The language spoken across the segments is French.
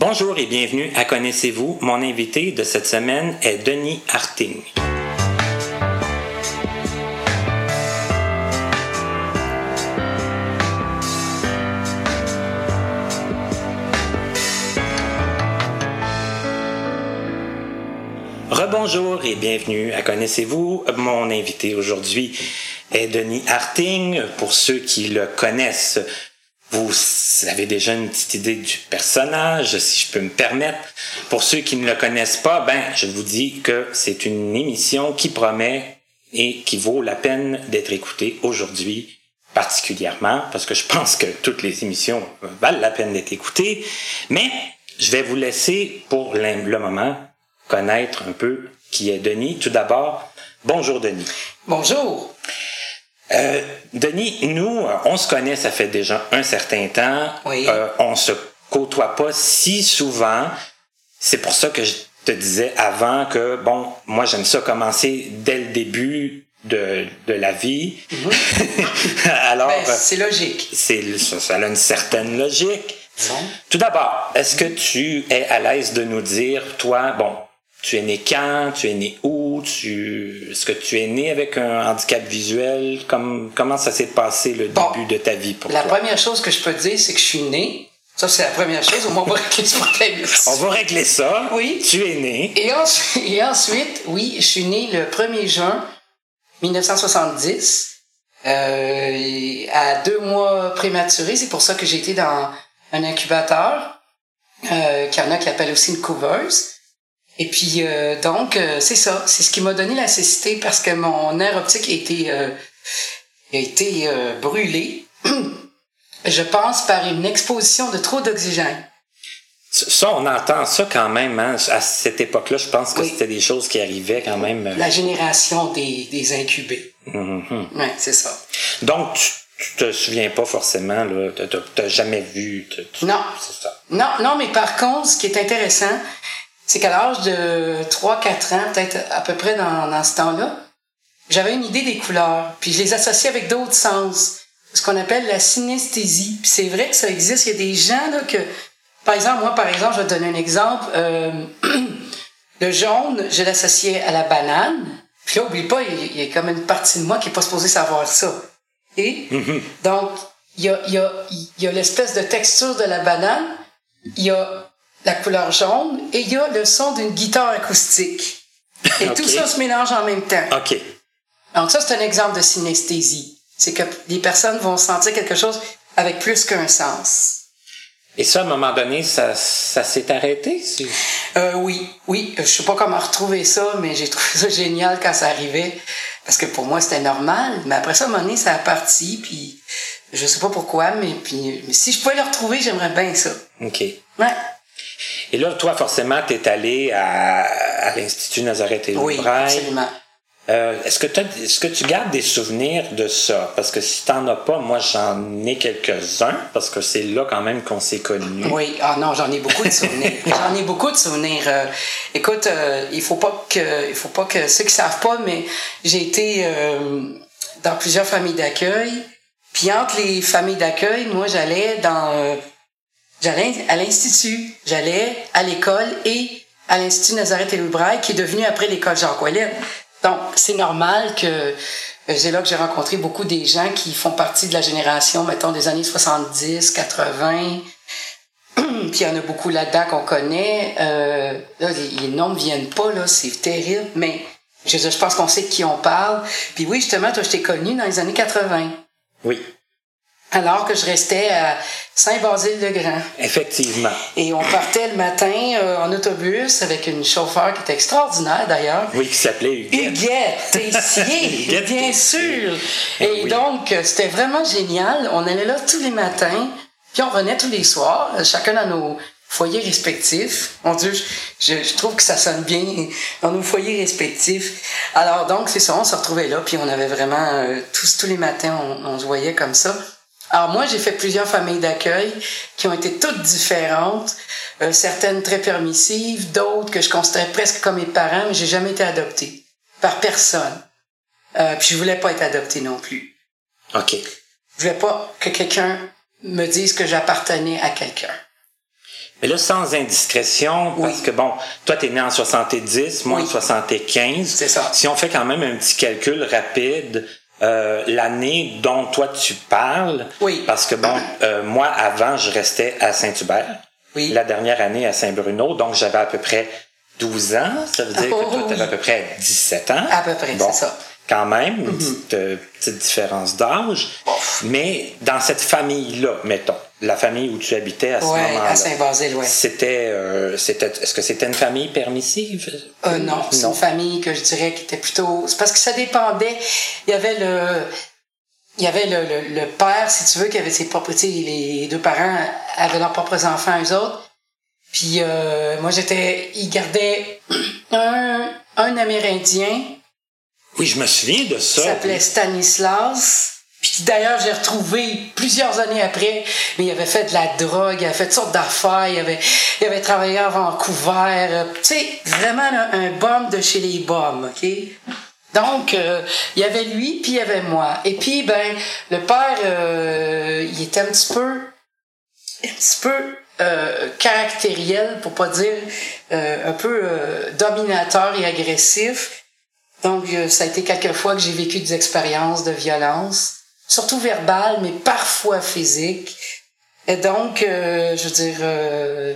Bonjour et bienvenue à Connaissez-vous. Mon invité de cette semaine est Denis Harting. Rebonjour et bienvenue à Connaissez-vous. Mon invité aujourd'hui est Denis Harting. Pour ceux qui le connaissent, vous avez déjà une petite idée du personnage, si je peux me permettre. Pour ceux qui ne le connaissent pas, ben, je vous dis que c'est une émission qui promet et qui vaut la peine d'être écoutée aujourd'hui particulièrement, parce que je pense que toutes les émissions valent la peine d'être écoutées, mais je vais vous laisser pour le moment connaître un peu qui est Denis. Tout d'abord, bonjour Denis. Bonjour. Euh, Denis, nous, on se connaît, ça fait déjà un certain temps. Oui. Euh, on se côtoie pas si souvent. C'est pour ça que je te disais avant que, bon, moi j'aime ça commencer dès le début de, de la vie. Alors, Ben, c'est logique. c'est ça, ça a une certaine logique. Bon. Tout d'abord, est-ce que tu es à l'aise de nous dire, toi, bon, tu es né quand, tu es né où, tu, est-ce que tu es né avec un handicap visuel, comme, comment ça s'est passé le Bon. début de ta vie pour La toi? première chose que je peux te dire, c'est que je suis né. Ça, c'est la première chose. Au moins, on va régler ce problème. On va régler ça. Oui. Tu es né. Et ensuite, et ensuite, oui, je suis né le 1er juin 1970, euh, à deux mois prématurés. C'est pour ça que j'ai été dans un incubateur, euh, qu'il y en a qui appellent aussi une couveuse. Et puis, euh, donc, euh, c'est ça. C'est ce qui m'a donné la cécité parce que mon nerf optique a été, euh, a été brûlé, je pense, par une exposition de trop d'oxygène. Ça, on entend ça quand même. Hein. À cette époque-là, je pense que Oui. c'était des choses qui arrivaient quand même. La génération des, des incubés. mhm. Ouais, c'est ça. Donc, tu, tu te souviens pas forcément, t'as- T'as jamais vu. tu- Non. Ça. Non, non, mais par contre, ce qui est intéressant, c'est qu'à l'âge de 3-4 ans, peut-être à peu près dans, dans ce temps-là, j'avais une idée des couleurs, puis je les associais avec d'autres sens, ce qu'on appelle la synesthésie. Puis c'est vrai que ça existe, il y a des gens là, que, par exemple, moi, par exemple, je vais te donner un exemple, euh, le jaune, je l'associais à la banane, puis là, oublie pas, il y a- comme une partie de moi qui est pas supposée savoir ça. Et donc, il y a, il y a, il y a l'espèce de texture de la banane, il y a la couleur jaune et il y a le son d'une guitare acoustique. Et tout ça se mélange en même temps. OK. Donc ça, c'est un exemple de synesthésie. C'est que les personnes vont sentir quelque chose avec plus qu'un sens. Et ça, à un moment donné, ça, ça s'est arrêté? Euh, oui, oui. Je sais pas comment retrouver ça, mais j'ai trouvé ça génial quand ça arrivait. Parce que pour moi, c'était normal. Mais après ça, à un moment donné, ça a parti, puis je sais pas pourquoi, mais puis mais si je pouvais le retrouver, j'aimerais bien ça. OK. Ouais. Et là, toi, forcément, tu es allé à, à l'Institut Nazareth et Oui, Loubraille. absolument. Euh, est-ce que, est-ce que tu gardes des souvenirs de ça? Parce que si t'en as pas, moi, j'en ai quelques-uns, parce que c'est là quand même qu'on s'est connus. Oui, ah non, j'en ai beaucoup de souvenirs. j'en ai beaucoup de souvenirs. Euh, écoute, euh, il faut pas que, il faut pas que ceux qui savent pas, mais j'ai été dans plusieurs familles d'accueil. Puis entre les familles d'accueil, moi, j'allais dans, j'allais à l'institut, j'allais à l'école et à l'institut Nazareth et Loubraille, qui est devenu après l'école Jacques Ouellet. Donc, c'est normal que euh, c'est là que j'ai rencontré beaucoup des gens qui font partie de la génération, mettons, des années 70, 80, puis il y en a beaucoup là-dedans qu'on connaît. Euh, là, les, noms ne viennent pas, là, c'est terrible, mais je, je pense qu'on sait de qui on parle. Puis oui, justement, toi, je t'ai connu dans les années 80, Oui, alors que je restais à Saint-Basile-le-Grand. effectivement. Et on partait le matin euh, en autobus avec une chauffeur qui était extraordinaire, d'ailleurs. Oui, qui s'appelait Huguette. Huguette Tessier, Huguette bien Tessier. sûr. Eh Et oui. donc, c'était vraiment génial. On allait là tous les matins, puis on revenait tous les soirs, chacun dans nos foyers respectifs. Mon Dieu, je, je- je trouve que ça sonne bien dans nos foyers respectifs. Alors donc, c'est ça, on se retrouvait là, puis on avait vraiment, euh, tous, tous les matins, on, on se voyait comme ça. Alors moi, j'ai fait plusieurs familles d'accueil qui ont été toutes différentes, euh, certaines très permissives, d'autres que je considérais presque comme mes parents, mais j'ai jamais été adoptée par personne. Euh, puis je voulais pas être adoptée non plus. OK. Je voulais pas que quelqu'un me dise que j'appartenais à quelqu'un. Mais là, sans indiscrétion, parce que bon, toi, t'es né en 70, moi en 75. C'est ça. Si on fait quand même un petit calcul rapide, euh, l'année dont toi tu parles, Oui. parce que bon, euh, moi avant, je restais à Saint-Hubert. Oui. La dernière année à Saint-Bruno, donc j'avais à peu près 12 ans. Ça veut dire Oh, que toi, tu oui. avais à peu près 17 ans. À peu près, Bon, c'est ça. Quand même, une petite, euh, petite différence d'âge. Mais dans cette famille-là, mettons, la famille où tu habitais à ce Ouais, moment-là. à Saint-Basile. C'était, euh, c'était, est-ce que c'était une famille permissive? Euh, non, c'est une famille que je dirais qui était plutôt. C'est parce que ça dépendait. Il y avait le. Il y avait le, le, le père, si tu veux, qui avait ses propres. Tu sais, les deux parents avaient leurs propres enfants, eux autres. Puis euh, moi, j'étais. Ils gardaient un, un Amérindien Oui, je me souviens de qui ça. s'appelait Stanislas. Puis d'ailleurs, j'ai retrouvé plusieurs années après, mais il avait fait de la drogue, il avait fait toutes sortes d'affaires, il avait, il avait travaillé à Vancouver. euh, Tu sais, vraiment un bum de chez les bums, OK? Donc, euh, il y avait lui, puis il y avait moi. Et puis, ben, le père, euh, il était un petit peu, un petit peu euh, caractériel, pour pas dire un peu dominateur et agressif. Donc, ça a été quelques fois que j'ai vécu des expériences de violence, surtout verbales, mais parfois physiques. Et donc, euh, je veux dire, euh,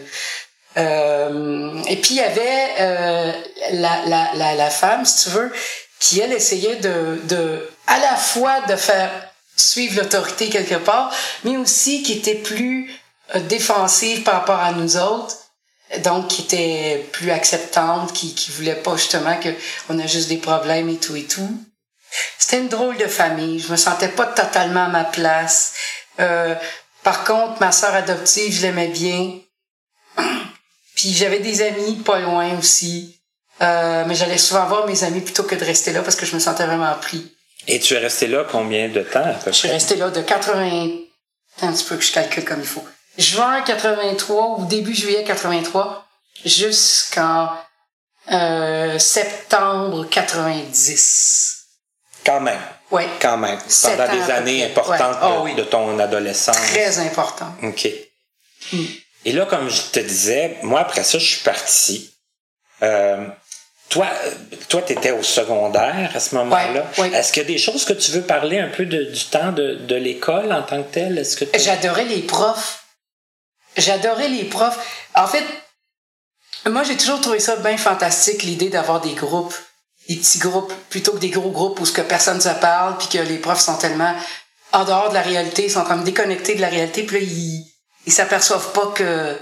euh, et puis il y avait euh, la, la, la, la femme, si tu veux, qui elle essayait de, de à la fois de faire suivre l'autorité quelque part, mais aussi qui était plus euh, défensive par rapport à nous autres donc qui était plus acceptante, qui qui voulait pas justement que on a juste des problèmes et tout et tout. C'était une drôle de famille. Je me sentais pas totalement à ma place. Euh, par contre, ma sœur adoptive, je l'aimais bien. Puis j'avais des amis pas loin aussi. Euh, mais j'allais souvent voir mes amis plutôt que de rester là parce que je me sentais vraiment pris. Et tu es resté là combien de temps à peu Je suis près? restée là de 80... Attends un petit peu que je calcule comme il faut. Juin 83 ou début juillet 83 jusqu'en euh, septembre 90. Quand même. Ouais, Quand même. Sept Pendant des années importantes Ouais. de, Oh oui. de ton adolescence. très important. OK. Mm. Et là, comme je te disais, moi, après ça, je suis parti. Euh, toi, toi, tu étais au secondaire à ce moment-là. Ouais, oui. Est-ce qu'il y a des choses que tu veux parler un peu de- du temps de, de l'école en tant que tel? Est-ce que tu- J'adorais les profs. J'adorais les profs. En fait, moi, j'ai toujours trouvé ça bien fantastique, l'idée d'avoir des groupes, des petits groupes, plutôt que des gros groupes où ce que personne se parle, puis que les profs sont tellement en dehors de la réalité, ils sont comme déconnectés de la réalité, puis là, ils, ils s'aperçoivent pas que,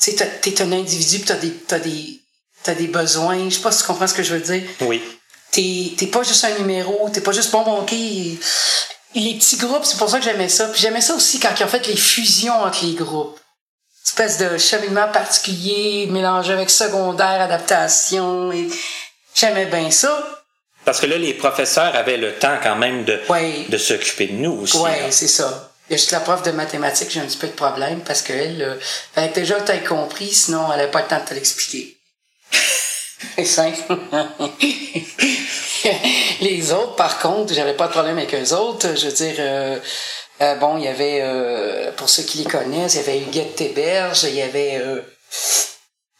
tu t'es un individu, puis t'as des, t'as des, t'as des besoins. Je sais pas si tu comprends ce que je veux dire Oui. t'es t'es pas juste un numéro, t'es pas juste bon ok. Les petits groupes, c'est pour ça que j'aimais ça. Puis j'aimais ça aussi quand ils ont fait les fusions entre les groupes. Espèce de cheminement particulier, mélangé avec secondaire, adaptation. Et j'aimais bien ça. Parce que là, les professeurs avaient le temps quand même de, Ouais. de s'occuper de nous aussi. Ouais, là. c'est ça. Il y a juste la prof de mathématiques, j'ai un petit peu de problème parce qu'elle, euh, fallait que déjà t'aies compris, sinon elle avait pas le temps de te l'expliquer. C'est simple. Les autres, par contre, j'avais pas de problème avec eux autres. Je veux dire, euh, euh, bon, il y avait, euh, pour ceux qui les connaissent, il y avait Huguette Théberge, il y avait,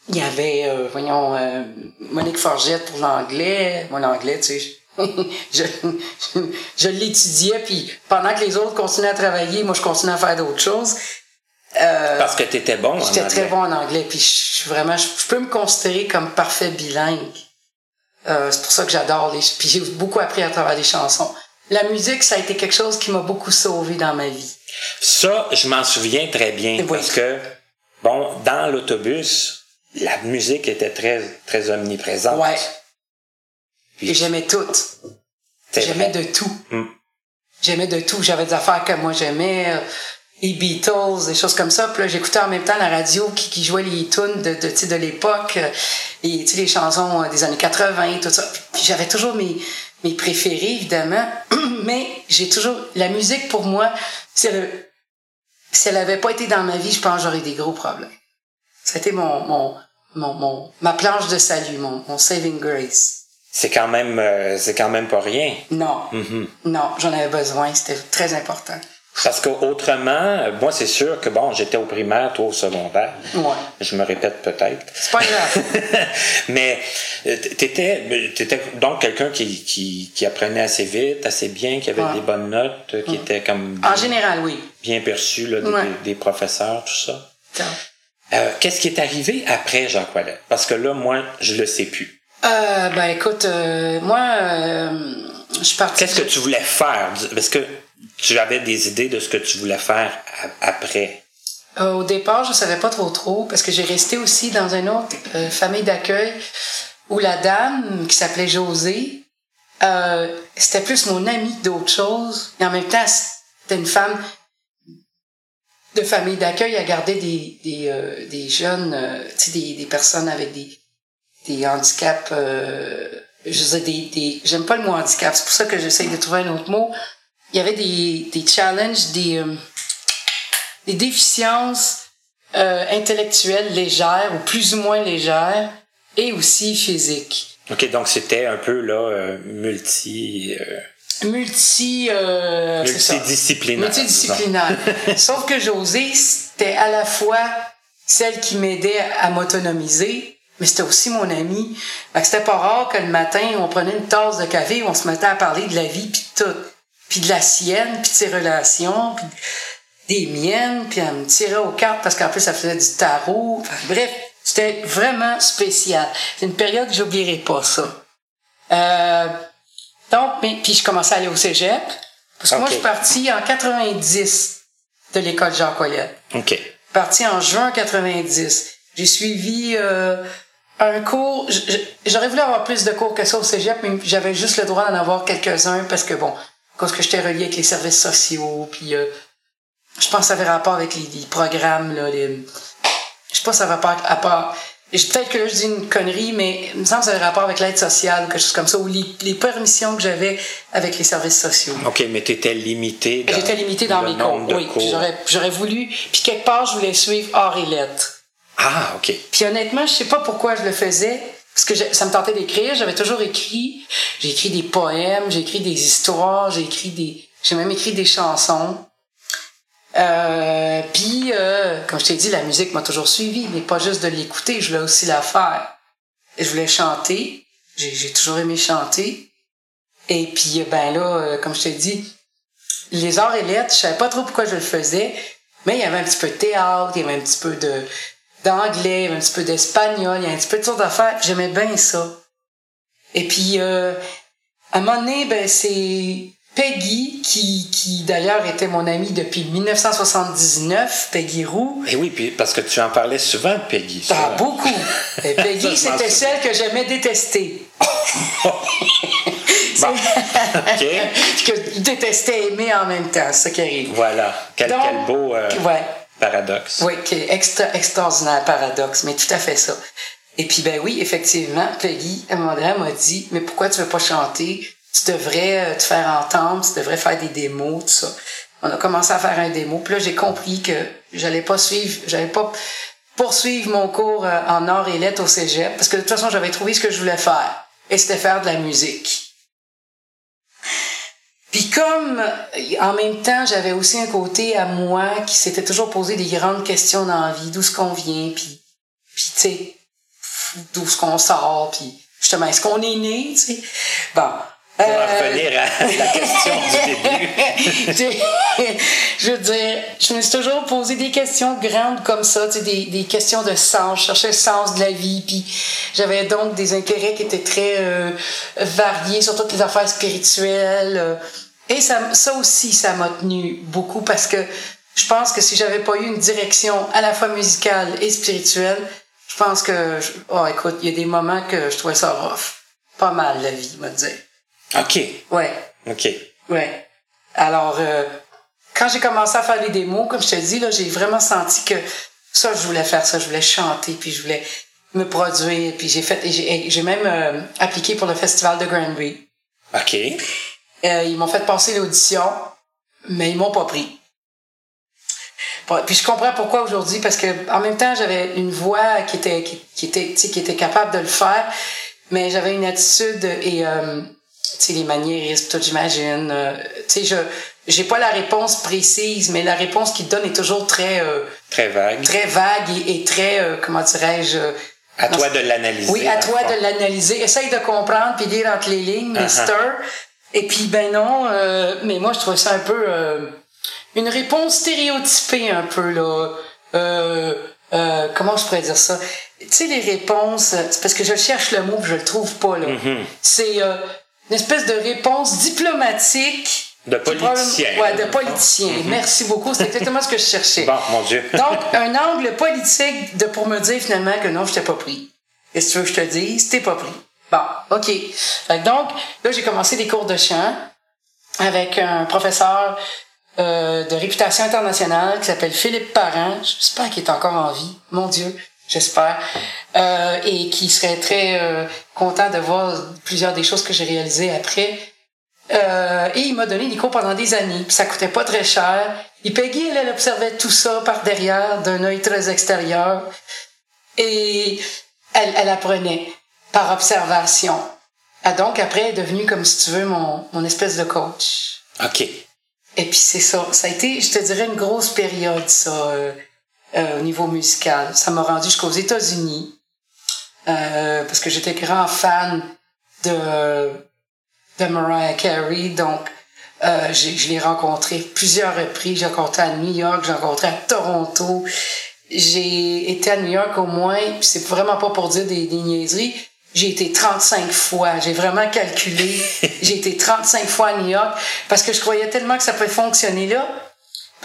il y avait, euh, voyons, euh, Monique Forgette pour l'anglais. Mon anglais, tu sais, je, je, je l'étudiais, puis pendant que les autres continuaient à travailler, moi, je continuais à faire d'autres choses. Euh, Parce que tu étais bon en J'étais très anglais. bon en anglais, puis je suis vraiment, je, je peux me considérer comme parfait bilingue. Euh, c'est pour ça que j'adore les, puis j'ai beaucoup appris à travers les chansons. La musique, ça a été quelque chose qui m'a beaucoup sauvé dans ma vie. Ça, je m'en souviens très bien Oui. parce que, bon, dans l'autobus, la musique était très, très omniprésente. Ouais. Puis j'aimais tout. J'aimais de tout. Mm. J'aimais de tout. J'avais des affaires que moi j'aimais, euh, les Beatles, des choses comme ça. Puis là, j'écoutais en même temps la radio qui, qui jouait les tunes de, de, de l'époque, euh, et les chansons euh, des années 80, tout ça. Puis j'avais toujours mes, mes préférés, évidemment. Mais j'ai toujours, la musique pour moi, si elle, si elle avait pas été dans ma vie, je pense que j'aurais des gros problèmes. C'était mon, mon, mon, mon, ma planche de salut, mon, mon saving grace. C'est quand même, euh, c'est quand même pas rien. Non. Mhm. Non, j'en avais besoin, c'était très important. Parce qu'autrement, moi, c'est sûr que, bon, j'étais au primaire, toi au secondaire. Ouais. Je me répète peut-être. C'est pas grave. Mais euh, t'étais, t'étais donc quelqu'un qui, qui, qui apprenait assez vite, assez bien, qui avait Ouais. des bonnes notes, qui était comme en général, oui. bien perçu là, des- des professeurs, tout ça. Euh, Qu'est-ce qui est arrivé après Jacques Ouellet? Parce que là, moi, je le sais plus. Euh, ben écoute, euh, moi, euh, je suis partie. Qu'est-ce que tu voulais faire? Est-ce que tu avais des idées de ce que tu voulais faire après? Euh, au départ, je savais pas trop trop parce que j'ai resté aussi dans une autre famille d'accueil où la dame qui s'appelait Josée, euh, c'était plus mon amie que d'autres choses. Et en même temps, c'était une femme de famille d'accueil. Elle gardait des, des, euh, des jeunes, euh, sais, des, des personnes avec des, des handicaps. Euh, je dire, des, des, j'aime pas le mot handicap. C'est pour ça que j'essaye de trouver un autre mot. Il y avait des, des challenges, des, euh, des déficiences euh, intellectuelles légères ou plus ou moins légères et aussi physiques. OK, donc c'était un peu là euh, multi Multi, euh, multidisciplinaire. multidisciplinaire. Sauf que Josée, c'était à la fois celle qui m'aidait à m'autonomiser, mais c'était aussi mon amie. Fait que c'était pas rare que le matin, on prenait une tasse de café, on se mettait à parler de la vie, puis de tout. Puis de la sienne, puis de ses relations, puis des miennes, puis elle me tirait aux cartes parce qu'en plus, ça faisait du tarot. Enfin, bref, c'était vraiment spécial. C'est une période que j'oublierai pas, ça. Euh, donc, mais, puis je commençais à aller au cégep. Parce que moi, je suis partie en 90 de l'école Jacques Ouellet. OK. Partie en juin 90. J'ai suivi euh, un cours. J'aurais voulu avoir plus de cours que ça au cégep, mais j'avais juste le droit d'en avoir quelques-uns parce que, bon, parce que j'étais reliée avec les services sociaux, puis euh, je pense que ça avait rapport avec les, les programmes, là, les... Je sais pas si ça avait rapport à part... Peut-être que là, je dis une connerie, mais il me semble que ça avait rapport avec l'aide sociale ou quelque chose comme ça, ou les, les permissions que j'avais avec les services sociaux. OK, mais tu étais limité dans J'étais limitée dans le mes cours, nombre de oui. cours. J'aurais, j'aurais voulu... Puis quelque part, je voulais suivre art et lettres. Ah, OK. Puis honnêtement, je sais pas pourquoi je le faisais. Parce que je- ça me tentait d'écrire. J'avais toujours écrit. J'ai écrit des poèmes, j'ai écrit des histoires, j'ai écrit des. J'ai même écrit des chansons. Euh, puis, euh, comme je t'ai dit, la musique m'a toujours suivi, mais pas juste de l'écouter, je voulais aussi la faire. Je voulais chanter. J'ai, j'ai toujours aimé chanter. Et puis, euh, ben là, euh, comme je t'ai dit, les arts et lettres, je savais pas trop pourquoi je le faisais, mais il y avait un petit peu de théâtre, il y avait un petit peu de d'anglais, un petit peu d'espagnol, il y avait un petit peu de toutes d'affaires. J'aimais bien ça. Et puis, euh, à un moment donné, ben, c'est Peggy, qui, qui d'ailleurs était mon amie depuis 1979, Peggy Roux. Et oui, puis parce que tu en parlais souvent, Peggy. Ah, beaucoup. Et Peggy, c'était celle que j'aimais détester. Bon. OK. que je détestais aimer en même temps, c'est ça qui arrive. Voilà. Quel, Donc, quel beau euh, Ouais. paradoxe. Oui, qui est extra, extraordinaire paradoxe, mais tout à fait ça. Et puis, ben oui, effectivement, Peggy, à un moment donné, m'a dit, mais pourquoi tu veux pas chanter? Tu devrais euh, te faire entendre, tu devrais faire des démos, tout ça. On a commencé à faire un démo, puis là, j'ai compris que j'allais pas suivre, j'allais pas poursuivre mon cours euh, en art et lettres au cégep, parce que de toute façon, j'avais trouvé ce que je voulais faire, et c'était faire de la musique. Puis comme euh, en même temps, j'avais aussi un côté à moi qui s'était toujours posé des grandes questions dans la vie, d'où ce qu'on vient, puis puis tu sais d'où ce qu'on sort, puis justement est-ce qu'on est né, tu sais? Bon. On va Euh, revenir à la question du début. Je veux dire, je me suis toujours posé des questions grandes comme ça, tu sais, des, des questions de sens. Je cherchais le sens de la vie, puis j'avais donc des intérêts qui étaient très euh, variés sur toutes les affaires spirituelles. et ça, ça aussi, ça m'a tenu beaucoup parce que je pense que si j'avais pas eu une direction à la fois musicale et spirituelle, je pense que, je- oh écoute, il y a des moments que je trouvais ça rough. Pas mal la vie, me dire. OK. Ouais. OK. Ouais. Alors, euh, quand j'ai commencé à faire les démos, comme je te dis, là, j'ai vraiment senti que ça, je voulais faire ça. Je voulais chanter, puis je voulais me produire. Puis j'ai fait, j'ai j'ai même euh, appliqué pour le festival de Granby. OK. Euh, ils m'ont fait passer l'audition, mais ils m'ont pas pris. Bon, Puis je comprends pourquoi aujourd'hui, parce que en même temps, j'avais une voix qui était qui, qui était tu sais, qui était capable de le faire, mais j'avais une attitude et euh, sais les maniérismes, tout j'imagine. euh, tu sais je j'ai pas la réponse précise, mais la réponse qu'il donne est toujours très euh, très vague, très vague et, très euh, comment dirais-je à toi de l'analyser. Oui, à toi de l'analyser. Essaye de comprendre puis lire entre les lignes, uh -huh. Et puis ben non, mais moi je trouve ça un peu une réponse stéréotypée un peu là. comment je pourrais dire ça? Tu sais les réponses, c'est parce que je cherche le mot, je le trouve pas là. Mm-hmm. C'est une espèce de réponse diplomatique de politicien. Ouais, de politicien. Mhm. Merci beaucoup. C'est exactement ce que je cherchais. Bon, mon Dieu. Donc, un angle politique de, pour me dire finalement que non, je t'ai pas pris. Qu'est-ce que tu veux que je te dise? T'es pas pris. Bon, OK. Donc, là, j'ai commencé des cours de chant avec un professeur euh, de réputation internationale qui s'appelle Philippe Parent. J'espère qu'il est encore en vie. Mon Dieu, j'espère. Euh, et qui serait très euh, content de voir plusieurs des choses que j'ai réalisées après. Euh, et il m'a donné cours pendant des années, puis ça coûtait pas très cher. Et Peggy, elle, elle observait tout ça par derrière, d'un œil très extérieur. Et elle, elle apprenait par observation. Ah, donc, après, elle est devenue, comme si tu veux, mon, mon espèce de coach. OK. Et puis, c'est ça. Ça a été, je te dirais, une grosse période, ça, euh, au niveau musical. Ça m'a rendu jusqu'aux États-Unis. Euh, parce que j'étais grand fan de de Mariah Carey. Donc, euh, je l'ai rencontré plusieurs reprises. J'ai rencontré à New York, j'ai rencontré à Toronto. J'ai été à New York au moins, c'est vraiment pas pour dire des, des niaiseries, j'ai été 35 fois. J'ai vraiment calculé. j'ai été 35 fois à New York parce que je croyais tellement que ça pouvait fonctionner là.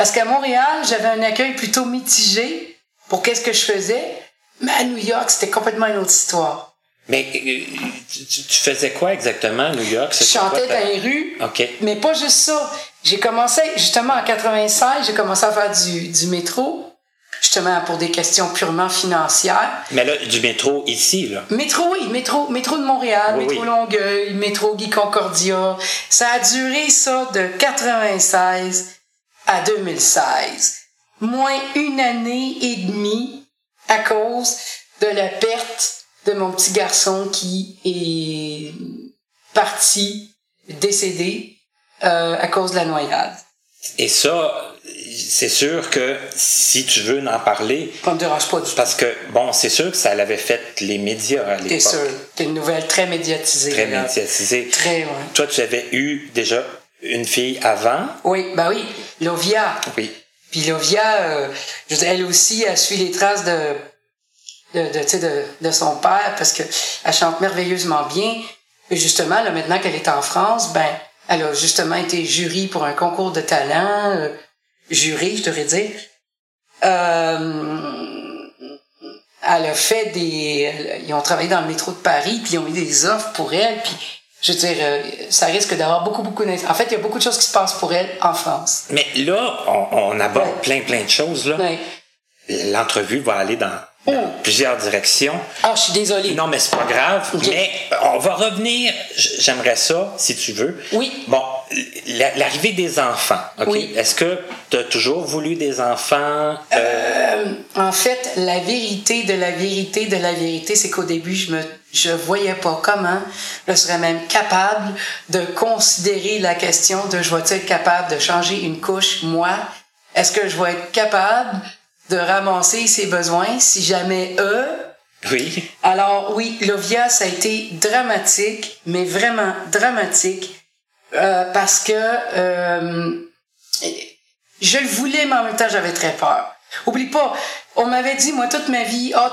Parce qu'à Montréal, j'avais un accueil plutôt mitigé pour qu'est-ce que je faisais. Mais à New York, c'était complètement une autre histoire. Mais euh, tu, faisais quoi exactement à New York? Je chantais dans les rues. OK. Mais pas juste ça. J'ai commencé, justement, en 96, j'ai commencé à faire du, du métro. Justement, pour des questions purement financières. Mais là, du métro ici, là. Métro, oui. Métro, métro de Montréal, métro Longueuil, métro Guy Concordia. Ça a duré, ça, de 96 à 2016. Moins une année et demie à cause de la perte de mon petit garçon qui est parti, décédé, euh, à cause de la noyade. Et ça, c'est sûr que si tu veux en parler. Ça me dérange pas du tout. Parce que, bon, c'est sûr que ça l'avait fait les médias à l'époque. C'est sûr? C'est une nouvelle très médiatisée. Très médiatisée. Très, ouais. Toi, tu avais eu déjà une fille avant? Oui, ben oui. Lovia. Oui. Puis Lovia, euh, elle aussi a suivi les traces de de, de, de, de son père parce que elle chante merveilleusement bien. Et justement, là, maintenant qu'elle est en France, ben, elle a justement été jury pour un concours de talent, euh, jury, je devrais dire. Euh, elle a fait des, ils ont travaillé dans le métro de Paris, puis ils ont mis des offres pour elle, puis je veux dire, euh, ça risque d'avoir beaucoup, beaucoup En fait, il y a beaucoup de choses qui se passent pour elle en France. Mais là, on, on aborde plein, plein de choses, là. L'entrevue va aller dans Oh. plusieurs directions. Ah, je suis désolée. Non, mais c'est pas grave. Mais on va revenir. J'aimerais ça, si tu veux. Oui. Bon, l'arrivée des enfants. Oui. Est-ce que tu as toujours voulu des enfants? Euh? Euh, en fait, la vérité de la vérité de la vérité, c'est qu'au début, je me je voyais pas comment je serais même capable de considérer la question de je vais être capable de changer une couche, moi? Est-ce que je vais être capable de ramasser ses besoins si jamais eux? Oui. Alors oui, Lovia, ça a été dramatique, mais vraiment dramatique, euh, parce que euh, je le voulais, mais en même temps, j'avais très peur. Oublie pas, on m'avait dit, moi, toute ma vie, oh,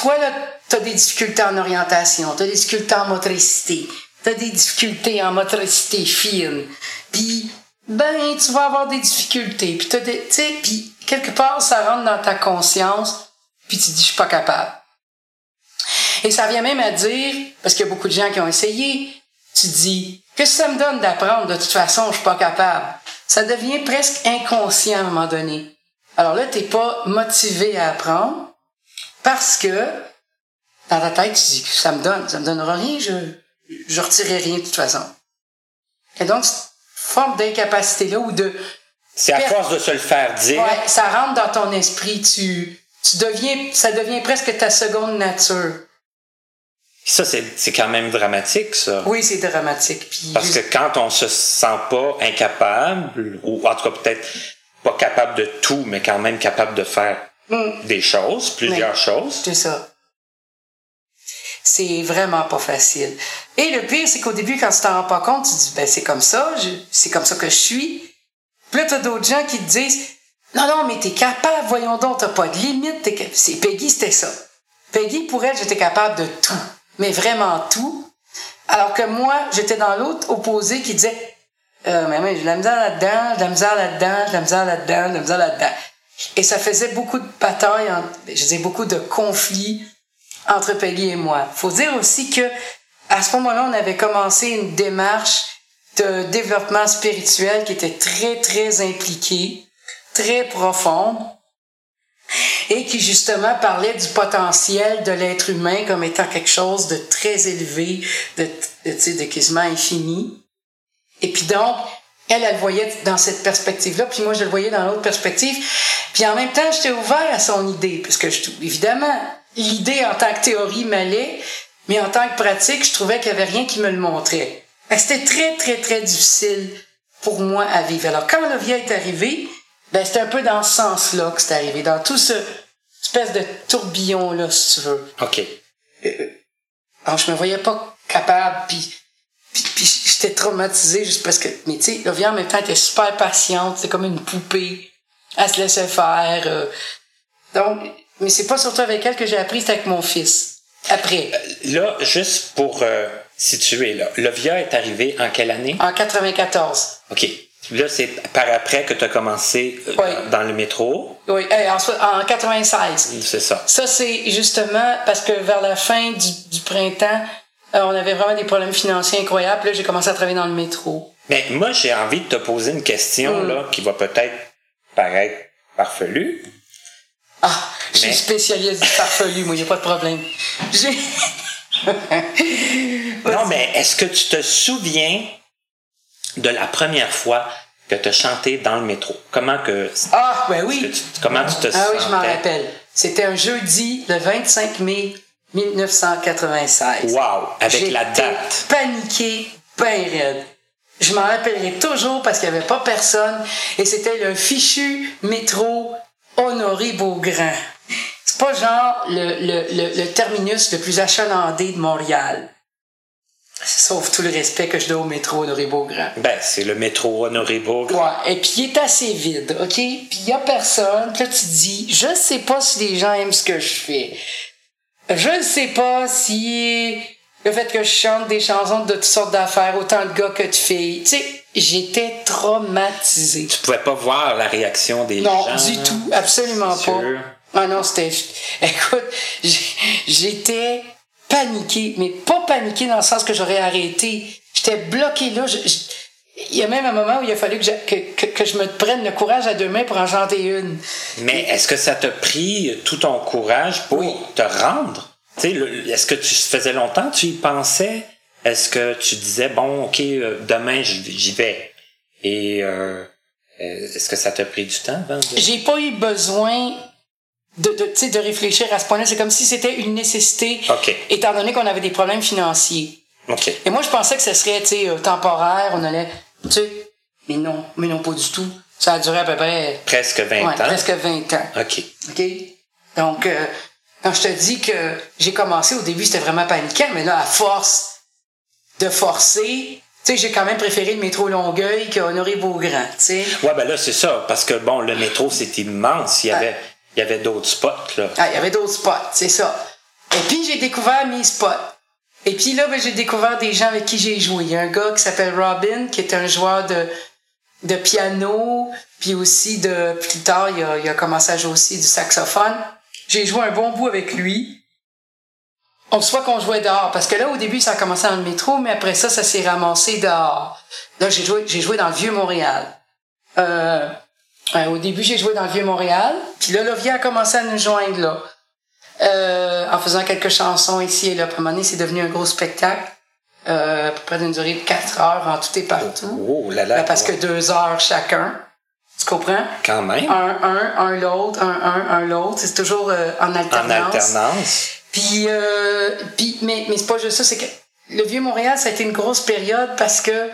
toi, là, t'as des difficultés en orientation, t'as des difficultés en motricité, t'as des difficultés en motricité fine, puis ben, tu vas avoir des difficultés, puis t'as des, tu sais, puis quelque part, ça rentre dans ta conscience, puis tu dis, je suis pas capable. Et ça vient même à dire, parce qu'il y a beaucoup de gens qui ont essayé, tu dis, que ça me donne d'apprendre? De toute façon, je suis pas capable. Ça devient presque inconscient à un moment donné. Alors là, t'es pas motivé à apprendre parce que dans ta tête, tu dis, ça me donne, ça me donnera rien, je, je retirerai rien de toute façon. Et donc, forme d'incapacité-là ou de c'est à force de se le faire dire. Ouais, ça rentre dans ton esprit. Tu, tu deviens, ça devient presque ta seconde nature. Ça, c'est quand même dramatique, ça. Oui, c'est dramatique. Parce que quand on se sent pas incapable, ou en tout cas peut-être pas capable de tout, mais quand même capable de faire mm. des choses, plusieurs choses. C'est ça. C'est vraiment pas facile. Et le pire, c'est qu'au début, quand tu t'en rends pas compte, tu dis, ben, c'est comme ça, c'est comme ça que je suis. Puis là, t'as d'autres gens qui te disent, non, non, mais t'es capable, voyons donc, t'as pas de limite. C'est Peggy, c'était ça. Peggy, pour elle, j'étais capable de tout. Mais vraiment tout. Alors que moi, j'étais dans l'autre opposé qui disait, euh, mais moi, j'ai de la misère là-dedans, j'ai de la misère là-dedans, j'ai de la misère là-dedans, j'ai de la misère là-dedans. Et ça faisait beaucoup de batailles, je disais beaucoup de conflits entre Peggy et moi. Faut dire aussi que à ce moment-là, on avait commencé une démarche de développement spirituel qui était très, très impliquée, très profonde, et qui justement parlait du potentiel de l'être humain comme étant quelque chose de très élevé, de, de, de quasiment infini. Et puis donc, elle, elle voyait dans cette perspective-là, puis moi, je le voyais dans l'autre perspective. Puis en même temps, j'étais ouvert à son idée, puisque je, évidemment, l'idée en tant que théorie m'allait, mais en tant que pratique, je trouvais qu'il n'y avait rien qui me le montrait. C'était très, très, très difficile pour moi à vivre. Alors, quand Olivia est arrivé, ben, c'était un peu dans ce sens-là que c'est arrivé, dans tout ce espèce de tourbillon-là, si tu veux. OK. Euh, alors, je me voyais pas capable, puis, puis, j'étais traumatisée juste parce que, mais tu sais, Olivia, en même temps, était super patiente, c'est comme une poupée. Elle se laissait faire. Euh. donc, mais c'est pas surtout avec elle que j'ai appris, c'est avec mon fils. Après. Euh, là, juste pour euh, situer, là. Lovia est arrivé en quelle année? En 94. OK. Là, c'est par après que tu as commencé dans le métro? Oui, en, en 96. C'est ça. Ça, c'est justement parce que vers la fin du, printemps, on avait vraiment des problèmes financiers incroyables. Là, j'ai commencé à travailler dans le métro. Mais moi, j'ai envie de te poser une question, mm. là, qui va peut-être paraître farfelue. Ah, je suis spécialiste du farfelu, moi, il n'y a pas de problème. non, mais est-ce que tu te souviens de la première fois que tu as chanté dans le métro? Comment que. Ah, ben oui. comment tu te Ah oui, je m'en rappelle. C'était un jeudi, le 25 mai 1996. Wow! Avec la date. Paniqué, ben raide. Je m'en rappellerai toujours parce qu'il n'y avait pas personne et c'était le fichu métro Honoré Beaugrand. C'est pas genre le, le, le, terminus le plus achalandé de Montréal. Sauf tout le respect que je donne au métro Honoré Beaugrand. Ben, c'est le métro Honoré Beaugrand. Ouais, et puis il est assez vide, OK? Puis il y a personne. Puis là, tu te dis, je sais pas si les gens aiment ce que je fais. Je ne sais pas si le fait que je chante des chansons de toutes sortes d'affaires, autant de gars que de filles. Tu sais, j'étais traumatisée. Tu pouvais pas voir la réaction des gens? Non, du tout, absolument pas. Ah non, c'était... Écoute, j'étais paniquée, mais pas paniquée dans le sens que j'aurais arrêté. J'étais bloquée là. Il y a même un moment où il a fallu que je, que, que, je me prenne le courage à deux mains pour en chanter une. Mais est-ce que ça t'a pris tout ton courage pour te rendre? Est-ce que tu faisais longtemps tu y pensais? Est-ce que tu disais, bon, OK, euh, demain, j'y vais? Et euh, est-ce que ça t'a pris du temps avant J'ai pas eu besoin de, de, de réfléchir à ce point-là. C'est comme si c'était une nécessité, étant donné qu'on avait des problèmes financiers. Et moi, je pensais que ce serait euh, temporaire, on allait... Mais non, mais non, pas du tout. Ça a duré à peu près... Presque 20 ans? presque 20 ans. OK. OK? Donc, quand je te dis que j'ai commencé, au début, c'était vraiment paniquant, mais là, à force de forcer, tu sais, j'ai quand même préféré le métro Longueuil que Honoré Beaugrand, tu sais. Ouais, ben là, c'est ça, parce que bon, le métro, c'est immense. Il y avait, il y avait d'autres spots, là. Ah, il y avait d'autres spots, c'est ça. Et puis, j'ai découvert mes spots. Et puis là, ben, j'ai découvert des gens avec qui j'ai joué. Il y a un gars qui s'appelle Robin, qui est un joueur de, de piano, puis aussi de, plus tard, il a, il a commencé à jouer aussi du saxophone. J'ai joué un bon bout avec lui. On soit qu'on jouait dehors. Parce que là, au début, ça a commencé dans le métro, mais après ça, ça s'est ramassé dehors. Là, j'ai joué, j'ai joué dans le Vieux-Montréal. Euh, euh, au début, j'ai joué dans le Vieux-Montréal. Puis là, Lovia a commencé à nous joindre là. Euh, en faisant quelques chansons ici et là. À un moment donné, c'est devenu un gros spectacle. Euh, à peu près d'une durée de quatre heures en tout et partout. Oh, là là. Ben, parce que deux heures chacun. Tu comprends? Quand même. Un, un, un l'autre, un, un, un l'autre. C'est toujours euh, en alternance. En alternance. Puis, euh, puis mais, mais c'est pas juste ça, c'est que le Vieux-Montréal, ça a été une grosse période parce que,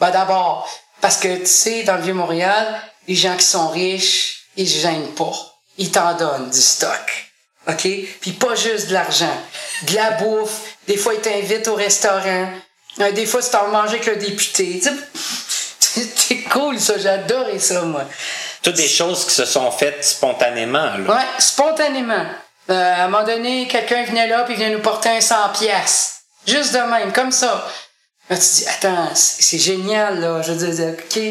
ben d'abord, parce que, tu sais, dans le Vieux-Montréal, les gens qui sont riches, ils gênent pas. Ils t'en donnent du stock. OK? Puis pas juste de l'argent. De la bouffe. Des fois, ils t'invitent au restaurant. Euh, des fois, c'est en manger avec le député. C'est cool, ça. J'adorais ça, moi. Toutes des choses qui se sont faites spontanément, là. Ouais, spontanément. Euh, à un moment donné, quelqu'un venait là, puis il venait nous porter un 100 pièces. Juste de même, comme ça. Là, tu dis, attends, c'est génial, là. Je veux dire, OK.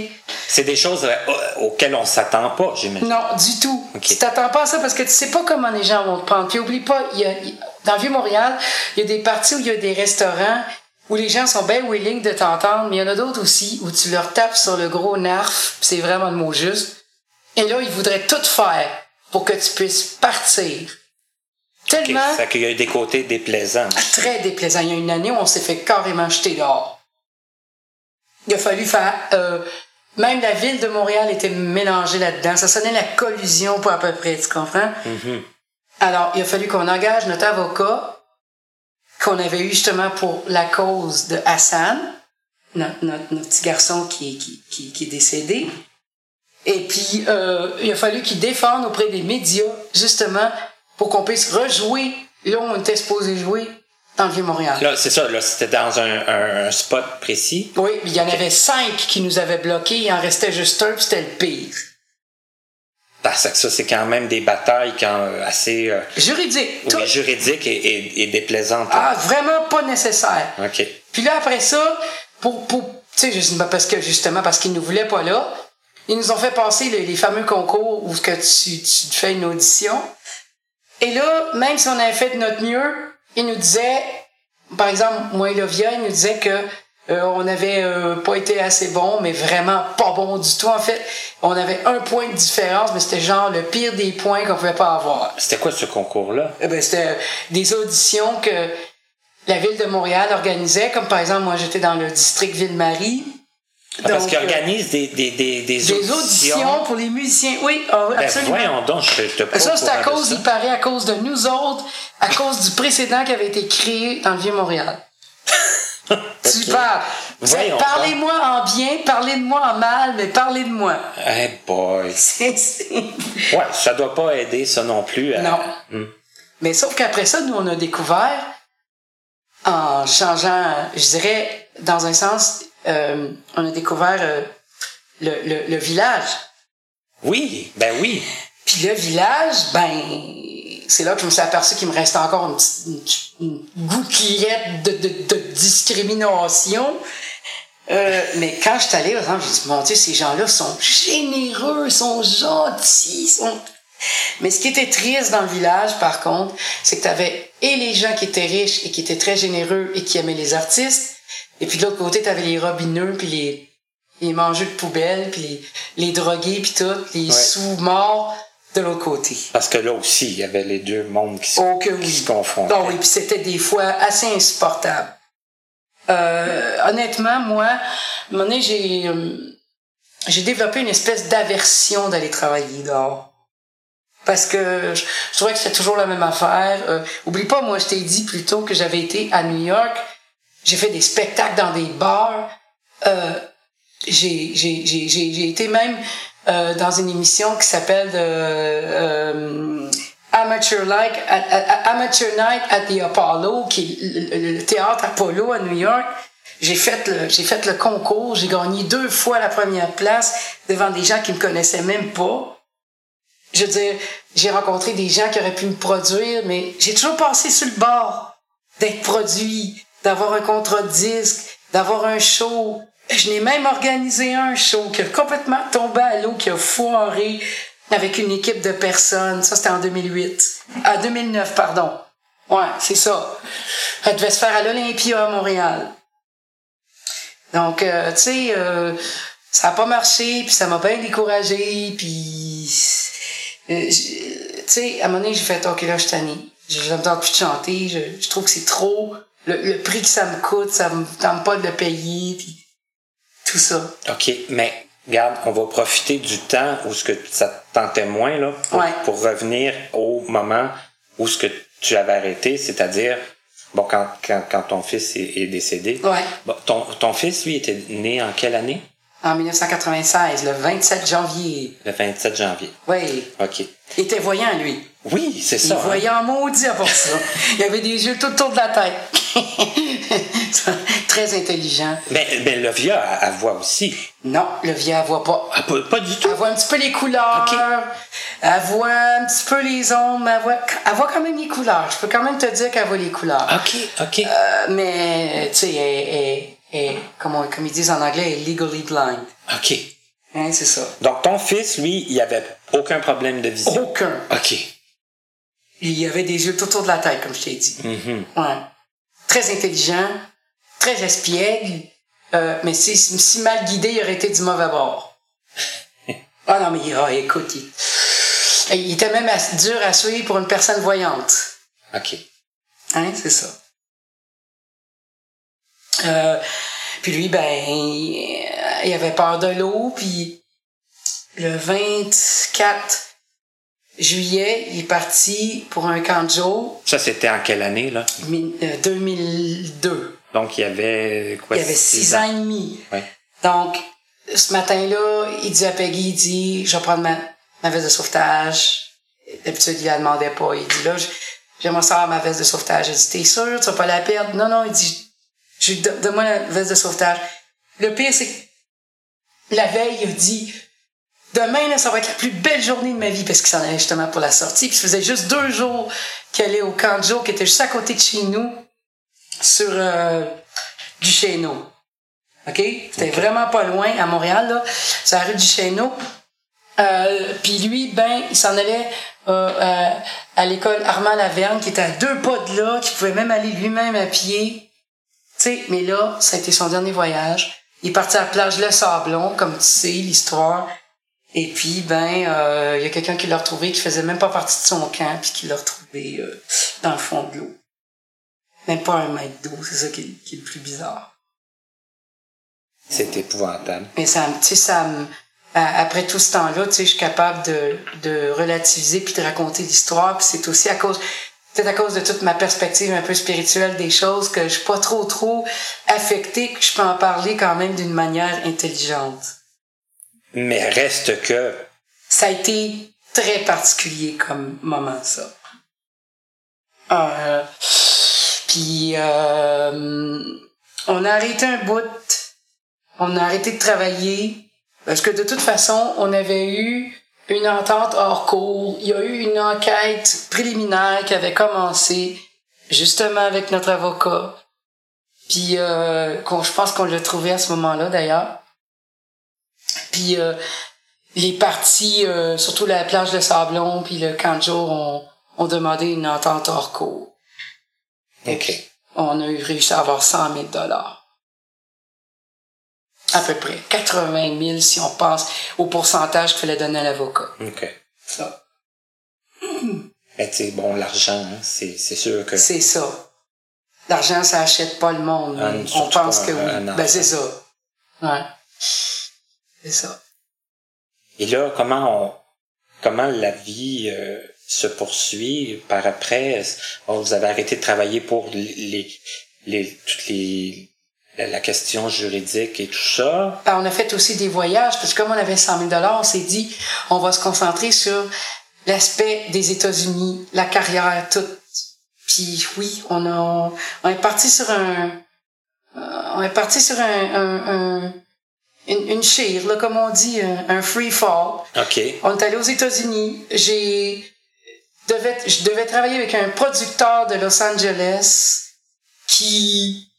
C'est des choses euh, auxquelles on s'attend pas, j'imagine. Non, du tout. Tu t'attends pas à ça parce que tu sais pas comment les gens vont te prendre. Puis oublie pas, il y a, dans Vieux-Montréal, il y a des parties où il y a des restaurants où les gens sont bien willing de t'entendre, mais il y en a d'autres aussi où tu leur tapes sur le gros narf, c'est vraiment le mot juste. Et là, ils voudraient tout faire pour que tu puisses partir. Tellement. Fait qu'il y a des côtés déplaisants. Très déplaisants. Il y a une année où on s'est fait carrément jeter dehors. Il a fallu faire. Euh, même la ville de Montréal était mélangée là-dedans. Ça sonnait la collusion pour à peu près, tu comprends? Mm-hmm. Alors, il a fallu qu'on engage notre avocat qu'on avait eu justement pour la cause de Hassan, notre, notre, notre petit garçon qui, qui, qui, qui, est décédé. Et puis, euh, il a fallu qu'il défende auprès des médias, justement, pour qu'on puisse rejouer là où on était supposé jouer dans le Vieux-Montréal. Là, c'est ça, là, c'était dans un, un, spot précis. Oui, il y en avait cinq qui nous avaient bloqués, il en restait juste un, puis c'était le pire. Parce que ça, c'est quand même des batailles quand, assez... Euh, juridiques. Oui, juridiques et, et, déplaisantes. Ah, vraiment pas nécessaire. OK. Puis là, après ça, pour... pour tu sais, parce que justement, parce qu'ils nous voulaient pas là, ils nous ont fait passer les, les fameux concours où que tu, tu fais une audition. Et là, même si on avait fait de notre mieux, ils nous disaient, par exemple, moi et Lovia, ils nous disaient que euh, on n'avait euh, pas été assez bon, mais vraiment pas bon du tout. En fait, on avait un point de différence, mais c'était genre le pire des points qu'on pouvait pas avoir. C'était quoi ce concours-là? Eh ben, c'était des auditions que la ville de Montréal organisait, comme par exemple, moi j'étais dans le district Ville-Marie. Ah, parce qu'ils organisent des, des, des, des, auditions. pour les musiciens. Oui, oh, ben, absolument. voyons donc, je te Ça, c'est à cause, il paraît, à cause de nous autres, à cause du précédent qui avait été créé dans le Vieux-Montréal. Super. Parlez-moi en bien, parlez de moi en mal, mais parlez de moi. Hey boy. ouais, ça doit pas aider ça non plus. Non. Hmm. Mais sauf qu'après ça, nous, on a découvert, en changeant, je dirais, dans un sens, euh, on a découvert euh, le, le, le village. Oui, ben oui. Puis le village, ben, c'est là que je me suis aperçu qu'il me restait encore une, petite, une, de, de, de discrimination. Euh, mais quand je suis allée, par exemple, j'ai dit, mon Dieu, ces gens-là sont généreux, sont gentils, sont... Mais ce qui était triste dans le village, par contre, c'est que tu avais et les gens qui étaient riches et qui étaient très généreux et qui aimaient les artistes, et puis de l'autre côté, tu avais les robineux, puis les, les mangeux de poubelle, puis les, les drogués, puis tout, les sous-morts de l'autre côté. Parce que là aussi, il y avait les deux mondes qui, oh, que oui. se confrontaient. oui, puis c'était des fois assez insupportable. Euh, honnêtement, moi, à un moment donné, j'ai, euh, j'ai développé une espèce d'aversion d'aller travailler dehors. Parce que je, trouvais que c'était toujours la même affaire. Euh, oublie pas, moi, je t'ai dit plus tôt que j'avais été à New York. J'ai fait des spectacles dans des bars. Euh, j'ai, été même euh, dans une émission qui s'appelle euh, Amateur, like, Amateur Night at the Apollo, qui est le, théâtre Apollo à New York. J'ai fait le, j'ai fait le concours, j'ai gagné deux fois la première place devant des gens qui me connaissaient même pas. Je veux dire, j'ai rencontré des gens qui auraient pu me produire, mais j'ai toujours passé sur le bord d'être produit, d'avoir un contrat de disque, d'avoir un show, je n'ai même organisé un show qui a complètement tombé à l'eau, qui a foiré avec une équipe de personnes. Ça, c'était en 2008. À 2009, pardon. Ouais, c'est ça. Elle devait se faire à l'Olympia à Montréal. Donc, euh, tu sais, euh, ça a pas marché, puis ça m'a bien découragé, puis... Euh, tu sais, à un moment donné, j'ai fait « OK, là, je suis. Je n'entends plus de chanter. Je, trouve que c'est trop. Le, prix que ça me coûte, ça me tente pas de le payer. Puis tout ça. OK, mais regarde, on va profiter du temps où ce que ça tentait moins là, pour, pour revenir au moment où ce que tu avais arrêté, c'est-à-dire, bon, quand, quand, quand ton fils est, est décédé. Ouais. Bon, ton, ton fils, lui, était né en quelle année? En 1996, le 27 janvier. Le 27 janvier. Oui. OK. Il était voyant, lui. Oui, c'est Il ça. hein. voyait en maudit pour ça. Il avait des yeux tout autour de la tête. Très intelligent. Mais, mais le vieux, elle, elle voit aussi. Non, le vieux, elle voit pas. Ah, pas, pas du tout. Elle voit un petit peu les couleurs. Ok. Elle voit un petit peu les ombres. Elle voit, elle voit quand même les couleurs. Je peux quand même te dire qu'elle voit les couleurs. OK, OK. Euh, mais, tu sais, elle, elle- elle- comment- comme ils disent en anglais, elle est legally blind. OK. Hein, c'est ça. Donc, ton fils, lui, il avait aucun problème de vision. Aucun. OK. Il avait des yeux tout autour de la tête, comme je t'ai dit. Mhm. Ouais. Très intelligent, très espiègle, euh, mais si, si mal guidé, il aurait été du mauvais bord. Ah non, mais ah, écoute, il, il était même dur à suivre pour une personne voyante. OK. Hein, c'est ça. Euh, puis lui, ben, il, il avait peur de l'eau, puis le 24 juillet, il est parti pour un camp de jour, Ça, c'était en quelle année, là? mi- euh, 2002. Donc, il y avait quoi? Il avait six ans et demi. Ouais. Donc, ce matin-là, il dit à Peggy, il dit, je vais prendre ma, ma veste de sauvetage. D'habitude, il la demandait pas. Il dit, là, je- j'aimerais savoir ma veste de sauvetage. Elle dit, t'es sûr, tu vas pas la perdre? Non, non, il dit, donne-moi la veste de sauvetage. Le pire, c'est que la veille, il a dit, demain, là, ça va être la plus belle journée de ma vie parce qu'il s'en allait justement pour la sortie. Puis ça faisait juste deux jours qu'il allait au jour qui était juste à côté de chez nous, sur euh, du Chéneau. OK? C'était vraiment pas loin, à Montréal, là. C'est la rue du Chéneau. Euh, puis lui, ben, il s'en allait euh, à, à l'école Armand Laverne, qui était à deux pas de là, qui pouvait même aller lui-même à pied. Tu sais, mais là, ça a été son dernier voyage. Il est parti à la plage Le Sablon, comme tu sais, l'histoire. Et puis, ben, euh, il y a quelqu'un qui l'a retrouvé, qui faisait même pas partie de son camp, puis qui l'a retrouvé euh, dans le fond de l'eau. Même pas un mètre d'eau, c'est ça qui est, qui est le plus bizarre. C'est épouvantable. Mais ça, tu sais, ça me- après tout ce temps-là, tu sais, je suis capable de, de relativiser puis de raconter l'histoire. Puis c'est aussi à cause, peut-être à cause de toute ma perspective un peu spirituelle des choses que je suis pas trop trop affectée, que je peux en parler quand même d'une manière intelligente. Mais reste que, Ça a été très particulier comme moment, ça. Euh, puis euh, on a arrêté un bout, on a arrêté de travailler parce que de toute façon, on avait eu une entente hors cours. Il y a eu une enquête préliminaire qui avait commencé justement avec notre avocat. Puis euh, je pense qu'on l'a trouvé à ce moment-là d'ailleurs. Puis euh, les parties, euh, surtout la plage de Sablon puis le camp de jour, ont, ont demandé une entente hors cours. OK. On a eu réussi à avoir 100 000 dollars. À peu près. 80 000 si on pense au pourcentage qu'il fallait donner à l'avocat. OK. Ça. Mais tu sais, bon, l'argent, hein, c'est c'est sûr que... C'est ça. L'argent, ça achète pas le monde. Un- on pense que un- oui. un ben, c'est ça. Ouais. C'est ça. Et là, comment on, comment la vie euh, se poursuit par après? Bon, vous avez arrêté de travailler pour les, les, toutes les, la, la question juridique et tout ça? Ben, on a fait aussi des voyages, parce que comme on avait 100 000 on s'est dit, on va se concentrer sur l'aspect des États-Unis, la carrière, tout. Puis oui, on a, on est parti sur un, euh, on est parti sur un, un, un- une, une chire, là, comme on dit, un, un free fall. OK. On est allé aux États-Unis. J'ai devais, je devais travailler avec un producteur de Los Angeles qui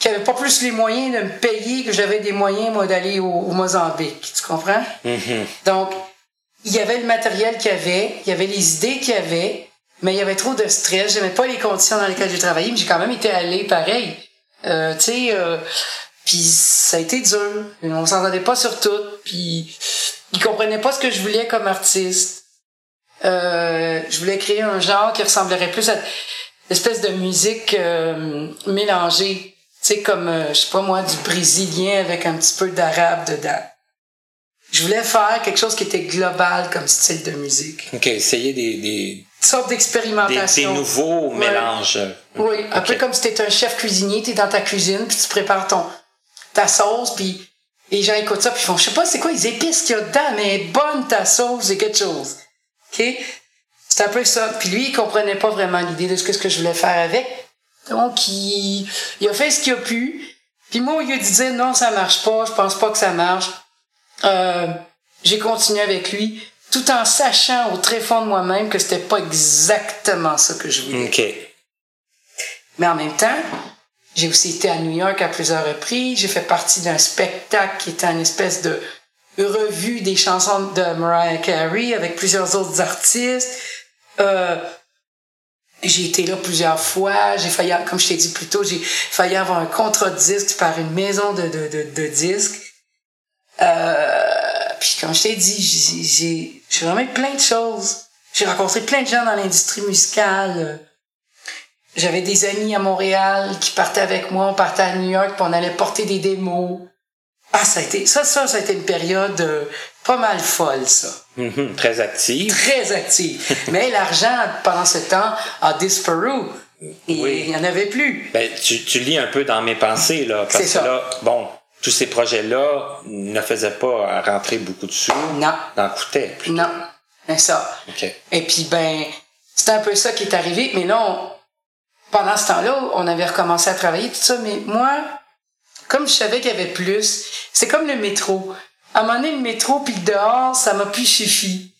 qui avait pas plus les moyens de me payer que j'avais des moyens moi d'aller au, au Mozambique. Tu comprends? Mhm. Donc il y avait le matériel qu'il y avait, il y avait les idées qu'il y avait, mais il y avait trop de stress. J'aimais pas les conditions dans lesquelles j'ai travaillé, mais j'ai quand même été allé pareil. Euh, tu sais, euh, puis ça a été dur. On s'entendait pas sur tout. Puis ils comprenaient pas ce que je voulais comme artiste. Euh, je voulais créer un genre qui ressemblerait plus à l'espèce de musique euh, mélangée. Tu sais, comme, euh, je sais pas moi, du brésilien avec un petit peu d'arabe dedans. Je voulais faire quelque chose qui était global comme style de musique. OK. Essayer des, des sortes Des, d'expérimentations. des nouveaux Ouais. mélanges. Oui, un peu comme si t'étais un chef cuisinier, t'es dans ta cuisine, puis tu prépares ton ta sauce, puis les gens écoutent ça, puis ils font, je sais pas c'est quoi les épices qu'il y a dedans, mais bonne ta sauce, c'est quelque chose. OK? C'est un peu ça. Puis lui, il comprenait pas vraiment l'idée de ce que, ce que je voulais faire avec. Donc, il, il a fait ce qu'il a pu. Puis moi, au lieu de dire non, ça marche pas, je pense pas que ça marche, euh, j'ai continué avec lui, tout en sachant au très fond de moi-même que c'était pas exactement ça que je voulais. OK. Mais en même temps, j'ai aussi été à New York à plusieurs reprises. J'ai fait partie d'un spectacle qui était une espèce de revue des chansons de Mariah Carey avec plusieurs autres artistes. Euh, j'ai été là plusieurs fois. J'ai failli, comme je t'ai dit plus tôt, j'ai failli avoir un contrat de disque par une maison de, de, de, disques. Euh, puis comme je t'ai dit, j'ai, j'ai, j'ai vraiment plein de choses. J'ai rencontré plein de gens dans l'industrie musicale. J'avais des amis à Montréal qui partaient avec moi, on partait à New York, puis on allait porter des démos. Ah, ça a été, ça, ça, ça a été une période euh, pas mal folle, ça. Mhm, Très active. Très active. Mais l'argent, pendant ce temps, a disparu. Et Oui. il n'y en avait plus. Ben, tu, tu lis un peu dans mes pensées, là. Parce C'est que ça. là, bon, tous ces projets-là ne faisaient pas rentrer beaucoup de sous. Non, N'en coûtaient. plus. non. Mais ça. OK. Et puis, ben, c'est un peu ça qui est arrivé. Mais là, pendant ce temps-là, on avait recommencé à travailler, tout ça. Mais moi, comme je savais qu'il y avait plus, c'est comme le métro. À un moment donné, le métro, puis le dehors, ça m'a plus suffi.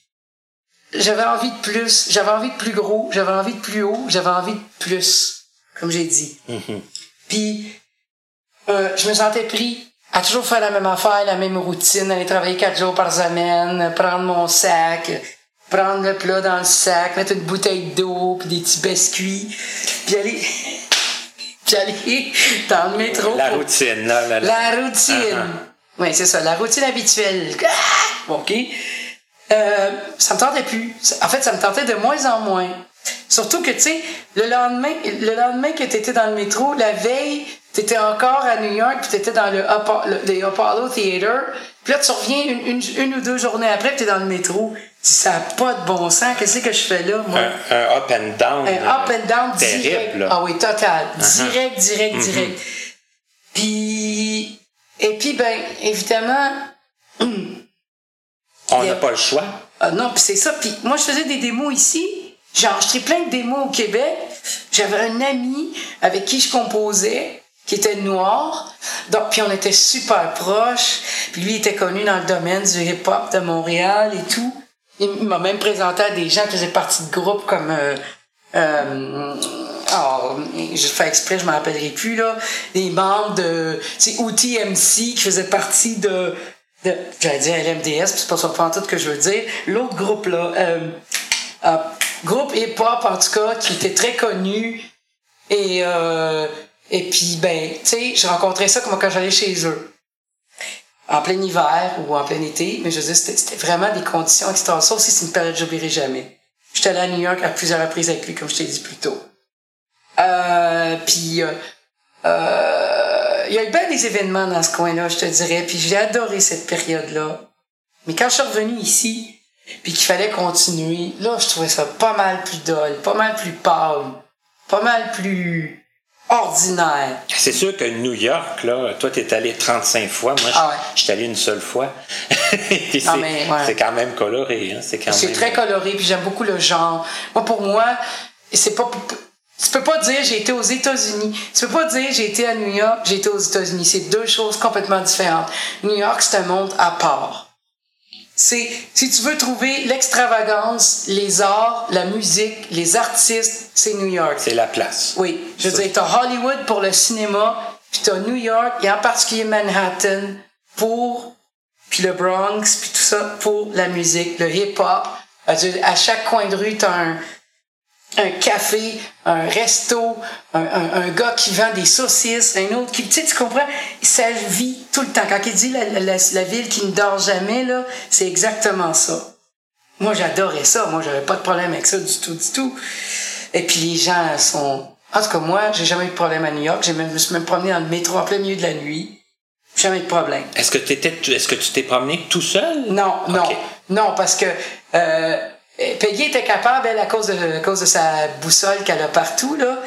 J'avais envie de plus. J'avais envie de plus gros. J'avais envie de plus haut. J'avais envie de plus, comme j'ai dit. Mhm. Puis, euh, je me sentais pris à toujours faire la même affaire, la même routine, aller travailler quatre jours par semaine, prendre mon sac, prendre le plat dans le sac, mettre une bouteille d'eau, puis des petits biscuits, puis aller, puis aller dans le métro. La routine, là. La, la routine. Uh-huh. Oui, c'est ça, la routine habituelle. Ah! OK. Euh, ça me tentait plus. En fait, ça me tentait de moins en moins. Surtout que, tu sais, le lendemain, le lendemain que tu étais dans le métro, la veille, tu étais encore à New York, puis tu étais dans le, Apo- le- Apollo Theater. Puis là, tu reviens une, une, une ou deux journées après, tu es dans le métro. Ça n'a pas de bon sens. Qu'est-ce que je fais là, moi? un, un up and down. Un up and down terrible, direct. là. Ah oui, total. Uh-huh. Direct, direct, direct. Puis, et puis, ben, évidemment, On n'a a- pas le choix. ah non, puis c'est ça. Puis moi, je faisais des démos ici. J'ai enregistré plein de démos au Québec. J'avais un ami avec qui je composais, qui était noir. Donc, puis on était super proches. Puis lui, il était connu dans le domaine du hip-hop de Montréal et tout. Il m'a même présenté à des gens qui faisaient partie de groupes comme... Euh, euh, oh, je fais exprès, je m'en rappellerai plus, là. Des membres de... C'est MC qui faisait partie de... de J'allais dire LMDS, c'est pas en tout que je veux dire. L'autre groupe, là... Euh, euh, groupe hip-hop, en tout cas, qui était très connu. Et, euh, et puis, ben, tu sais, je rencontrais ça comme quand j'allais chez eux. En plein hiver ou en plein été. Mais je veux dire, c'était vraiment des conditions extraordinaires. Ça aussi, c'est une période que j'oublierai jamais. J'étais allé à New York à plusieurs reprises avec lui, comme je t'ai dit plus tôt. Euh, puis, euh, euh, il y a eu bien des événements dans ce coin-là, je te dirais. Puis j'ai adoré cette période-là. Mais quand je suis revenu ici, puis qu'il fallait continuer, là, je trouvais ça pas mal plus dole, pas mal plus pâle, pas mal plus ordinaire. C'est sûr que New York, là, toi, t'es allé 35 fois. Moi, Ah ouais. je suis allé une seule fois. C'est ouais. quand même coloré. Hein? C'est même... très coloré, puis j'aime beaucoup le genre. Moi, pour moi, c'est pas. Tu peux pas dire j'ai été aux États-Unis. Tu peux pas dire j'ai été à New York, j'ai été aux États-Unis. C'est deux choses complètement différentes. New York, c'est un monde à part. C'est, si tu veux trouver l'extravagance, les arts, la musique, les artistes, c'est New York. C'est la place. Oui, je veux dire, t'as Hollywood pour le cinéma, puis t'as New York, et en particulier Manhattan pour, puis le Bronx, puis tout ça pour la musique, le hip-hop. À chaque coin de rue, t'as un, un café, un resto, un, un, un gars qui vend des saucisses, un autre qui, tu sais, tu comprends? Ça vit tout le temps. Quand il dit la, la, la ville qui ne dort jamais, là, c'est exactement ça. Moi, j'adorais ça. Moi, j'avais pas de problème avec ça du tout, du tout. Et puis, les gens sont... En tout cas, moi, j'ai jamais eu de problème à New York. J'ai même, je me suis même promené dans le métro en plein milieu de la nuit. Jamais de problème. Est-ce que, t'étais, est-ce que tu t'es promené tout seul? Non, non. Non, parce que... Euh, Peggy était capable, elle, à cause de, à cause de sa boussole qu'elle a partout, là,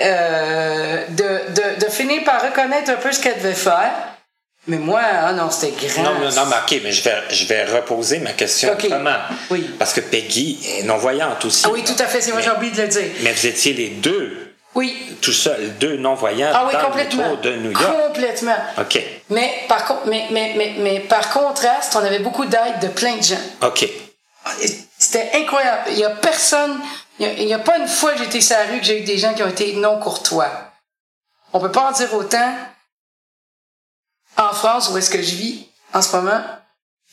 euh, de, de, de finir par reconnaître un peu ce qu'elle devait faire. Mais moi, ah non, c'était grand. Non, non, non, mais OK, mais je vais, je vais reposer ma question OK. autrement. Oui. Parce que Peggy est non-voyante aussi. Ah oui, tout à fait, c'est moi, j'ai oublié de le dire. Mais vous étiez les deux, Oui. tout seuls, deux non-voyants Ah oui, dans le complètement. métro de New York. Complètement. OK. Mais par, mais, mais, mais, mais par contraste, on avait beaucoup d'aide de plein de gens. OK. C'était incroyable. Il n'y a personne, il n'y a, y pas une fois que j'ai été sur la rue que j'ai eu des gens qui ont été non courtois. On peut pas en dire autant en France où est-ce que je vis en ce moment,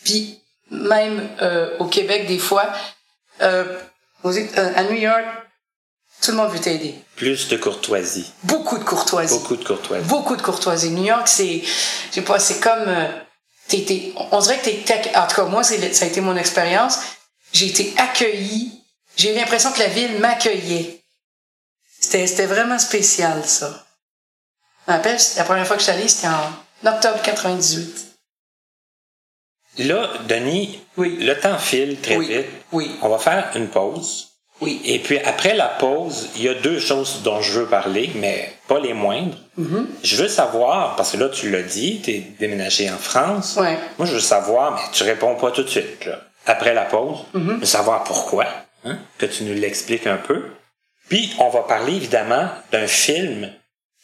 puis même euh, au Québec des fois, euh, euh, à New York, tout le monde veut t'aider. Plus de courtoisie. Beaucoup de courtoisie. Beaucoup de courtoisie. Beaucoup de courtoisie. New York, c'est, je sais pas, c'est comme, euh, t'es- t'es- on dirait que t'es, t'es- en tout cas, moi, ça a été mon expérience. J'ai été accueilli. J'ai eu l'impression que la ville m'accueillait. C'était, c'était vraiment spécial, ça. Je me rappelle, la première fois que je suis allée, c'était en octobre 98. Là, Denis, Oui. le temps file très Oui. vite. Oui. On va faire une pause. Oui. Et puis après la pause, il y a deux choses dont je veux parler, mais pas les moindres. Mm-hmm. Je veux savoir, parce que là tu l'as dit, tu es déménagé en France. Ouais. Moi je veux savoir, mais tu réponds pas tout de suite. Là. Après la pause, je veux savoir pourquoi, hein, que tu nous l'expliques un peu. Puis on va parler évidemment d'un film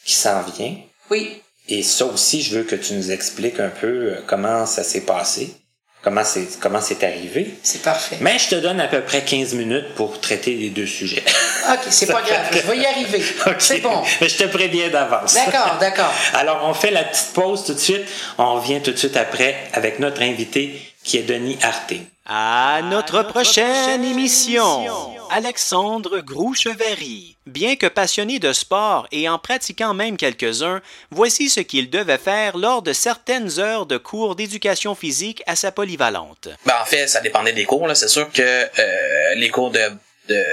qui s'en vient. Oui. Et ça aussi, je veux que tu nous expliques un peu euh, comment ça s'est passé, comment c'est comment c'est arrivé. C'est parfait. Mais je te donne à peu près 15 minutes pour traiter les deux sujets. OK, c'est pas grave. Je vais y arriver. C'est bon. Mais je te préviens d'avance. D'accord, d'accord. Alors, on fait la petite pause tout de suite. On revient tout de suite après avec notre invité qui est Denis Arté. À notre prochaine émission, Alexandre Grouchevery. Bien que passionné de sport et en pratiquant même quelques-uns, voici ce qu'il devait faire lors de certaines heures de cours d'éducation physique à sa polyvalente. Ben, en fait, ça dépendait des cours. Là. C'est sûr que euh, les cours de, de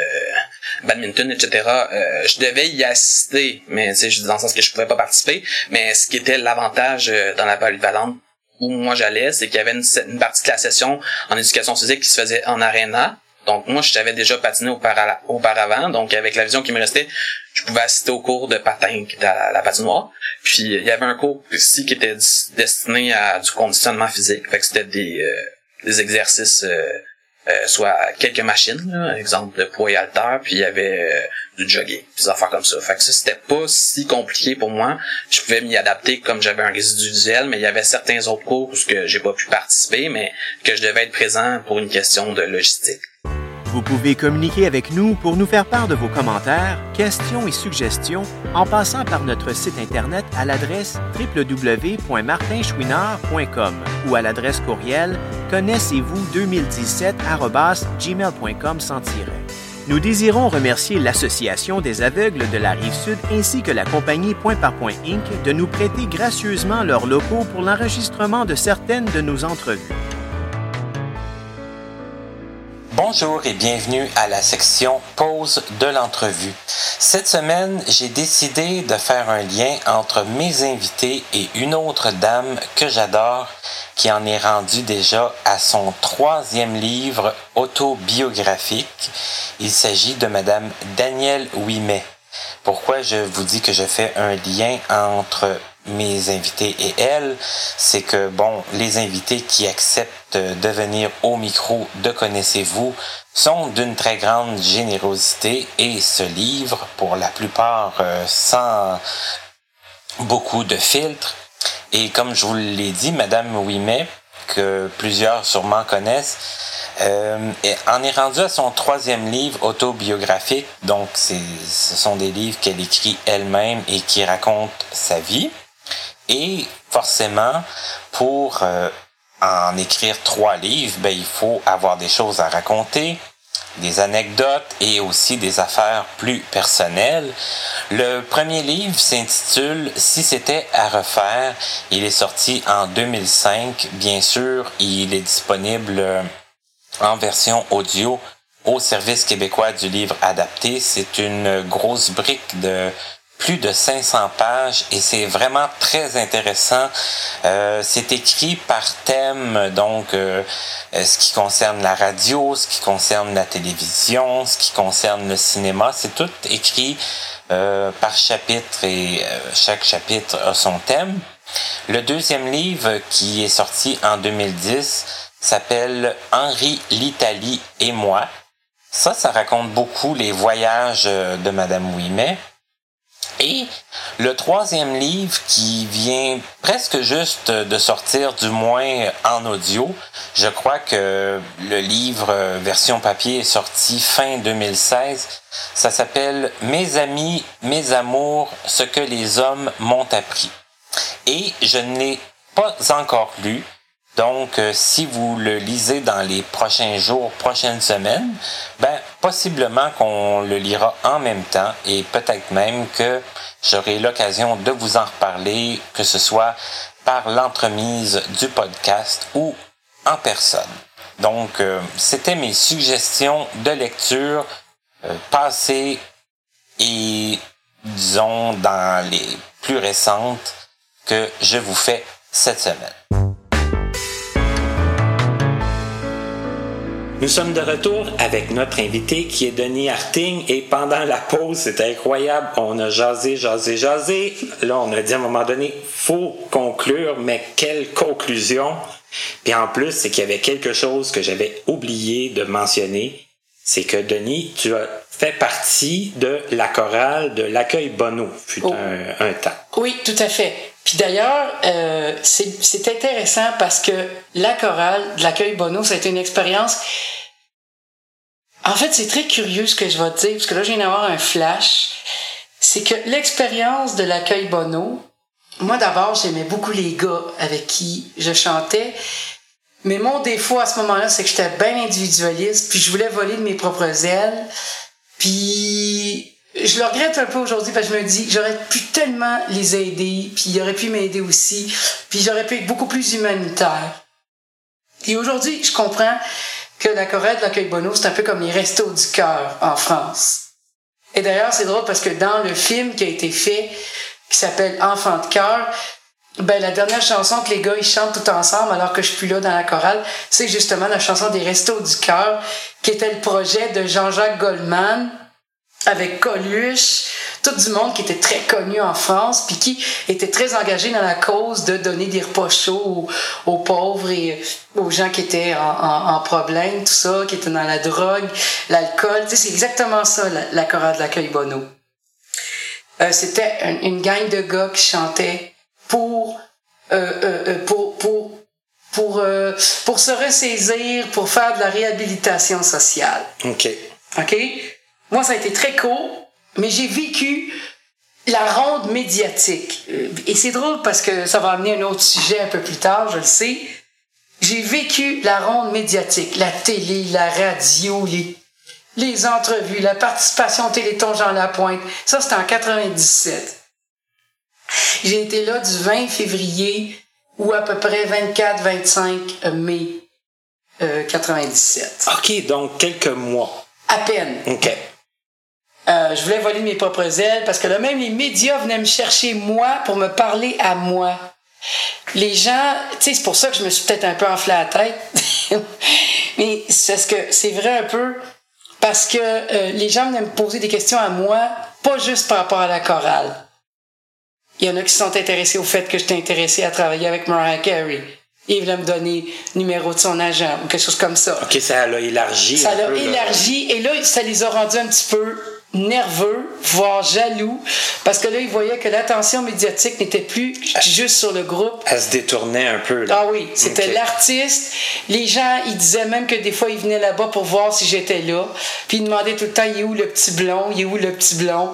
badminton, etc., euh, je devais y assister, mais tu sais, je dis dans le sens que je pouvais pas participer. Mais ce qui était l'avantage euh, dans la polyvalente où moi j'allais, c'est qu'il y avait une, partie de la session en éducation physique qui se faisait en aréna. Donc moi, je savais déjà aupara- auparavant, donc avec la vision qui me restait, je pouvais assister au cours de patin qui à la patinoire. Puis il y avait un cours ici qui était destiné à du conditionnement physique. Fait que c'était des, euh, exercices, euh, euh, soit quelques machines, exemple de poids et haltères, puis il y avait du jogging, des affaires comme ça. Fait que ça, c'était pas si compliqué pour moi. Je pouvais m'y adapter comme j'avais un résidu visuel, mais il y avait certains autres cours où j'ai pas pu participer, mais que je devais être présent pour une question de logistique. Vous pouvez communiquer avec nous pour nous faire part de vos commentaires, questions et suggestions en passant par notre site Internet à l'adresse www.martinchouinard.com ou à l'adresse courriel connaissez-vous 2017-gmail.com sans tiret. Nous désirons remercier l'Association des aveugles de la Rive-Sud ainsi que la compagnie Point par Point Inc. de nous prêter gracieusement leurs locaux pour l'enregistrement de certaines de nos entrevues. Bonjour et bienvenue à la section pause de l'entrevue. Cette semaine, j'ai décidé de faire un lien entre mes invités et une autre dame que j'adore qui en est rendue déjà à son troisième livre autobiographique. Il s'agit de Madame Danielle Ouimet. Pourquoi je vous dis que je fais un lien entre mes invités et elle, c'est que, bon, les invités qui acceptent de venir au micro de Connaissez-vous sont d'une très grande générosité et ce livre, pour la plupart, euh, sans beaucoup de filtres. Et comme je vous l'ai dit, Madame Ouimet, que plusieurs sûrement connaissent, euh, en est rendue à son troisième livre autobiographique. Donc, ce sont des livres qu'elle écrit elle-même et qui racontent sa vie. Et forcément, pour euh, en écrire trois livres, ben, il faut avoir des choses à raconter, des anecdotes et aussi des affaires plus personnelles. Le premier livre s'intitule Si c'était à refaire. Il est sorti en 2005. Bien sûr, il est disponible en version audio au service québécois du livre adapté. C'est une grosse brique de plus de 500 pages et c'est vraiment très intéressant. Euh, c'est écrit par thème, donc euh, ce qui concerne la radio, ce qui concerne la télévision, ce qui concerne le cinéma. C'est tout écrit euh, par chapitre et chaque chapitre a son thème. Le deuxième livre qui est sorti en 2010 s'appelle Henri l'Italie et moi. Ça, ça raconte beaucoup les voyages de Madame Ouimet. Et le troisième livre qui vient presque juste de sortir, du moins en audio, je crois que le livre version papier est sorti fin 2016. Ça s'appelle Mes amis, mes amours, ce que les hommes m'ont appris. Et je ne l'ai pas encore lu. Donc, euh, si vous le lisez dans les prochains jours, prochaines semaines, ben, possiblement qu'on le lira en même temps et peut-être même que j'aurai l'occasion de vous en reparler, que ce soit par l'entremise du podcast ou en personne. Donc, euh, c'était mes suggestions de lecture euh, passées et, disons, dans les plus récentes que je vous fais cette semaine. Nous sommes de retour avec notre invité qui est Denis Harting et pendant la pause, c'était incroyable. On a jasé, jasé, jasé. Là, on a dit à un moment donné, faut conclure, mais quelle conclusion? Puis en plus, c'est qu'il y avait quelque chose que j'avais oublié de mentionner. C'est que Denis, tu as fait partie de la chorale de l'accueil Bono, fut oh. un, temps. Oui, tout à fait. Puis d'ailleurs, euh, c'est intéressant parce que la chorale de l'accueil Bono, ça a été une expérience. En fait, c'est très curieux ce que je vais te dire, parce que là, je viens d'avoir un flash. C'est que l'expérience de l'accueil Bono, moi d'abord, j'aimais beaucoup les gars avec qui je chantais. Mais mon défaut à ce moment-là, c'est que j'étais bien individualiste, puis je voulais voler de mes propres ailes. Puis je le regrette un peu aujourd'hui parce que je me dis j'aurais pu tellement les aider, puis ils auraient pu m'aider aussi, puis j'aurais pu être beaucoup plus humanitaire. Et aujourd'hui, je comprends que la Corée de l'accueil Bono, c'est un peu comme les restos du cœur en France. Et d'ailleurs, c'est drôle parce que dans le film qui a été fait, qui s'appelle Enfant de cœur, ben la dernière chanson que les gars ils chantent tout ensemble alors que je suis plus là dans la chorale, c'est justement la chanson des Restos du cœur, qui était le projet de Jean-Jacques Goldman, avec Coluche, tout du monde qui était très connu en France, puis qui était très engagé dans la cause de donner des repas chauds aux, pauvres et aux gens qui étaient en, problème, tout ça, qui étaient dans la drogue, l'alcool. Tu sais, c'est exactement ça, la, chorale de l'accueil Bono. Euh, c'était une, gang de gars qui chantaient pour, euh, euh, pour, pour, pour, pour se ressaisir, pour faire de la réhabilitation sociale. OK. OK? Moi, ça a été très court, mais j'ai vécu la ronde médiatique. Euh, et c'est drôle parce que ça va amener un autre sujet un peu plus tard, je le sais. J'ai vécu la ronde médiatique, la télé, la radio, les, les entrevues, la participation au Téléthon Jean Lapointe. Ça, c'était en 97. J'ai été là du 20 février ou à peu près 24-25 mai 97. Euh, OK, donc quelques mois. À peine. OK. Euh, je voulais voler mes propres ailes parce que là, même les médias venaient me chercher moi pour me parler à moi. Les gens, tu sais, c'est pour ça que je me suis peut-être un peu enflé la tête. Mais c'est ce que c'est vrai un peu parce que euh, les gens venaient me poser des questions à moi, pas juste par rapport à la chorale. Il y en a qui se sont intéressés au fait que j'étais intéressé à travailler avec Mariah Carey. Il voulait me donner le numéro de son agent ou quelque chose comme ça. OK, ça l'a élargi. Ça l'a élargi et là, ça les a rendus un petit peu nerveux, voire jaloux, parce que là, il voyait que l'attention médiatique n'était plus juste sur le groupe. Elle se détournait un peu. Là. Ah oui, c'était l'artiste. Les gens, ils disaient même que des fois, ils venaient là-bas pour voir si j'étais là. Puis ils demandaient tout le temps, il est où le petit blond? Il est où le petit blond?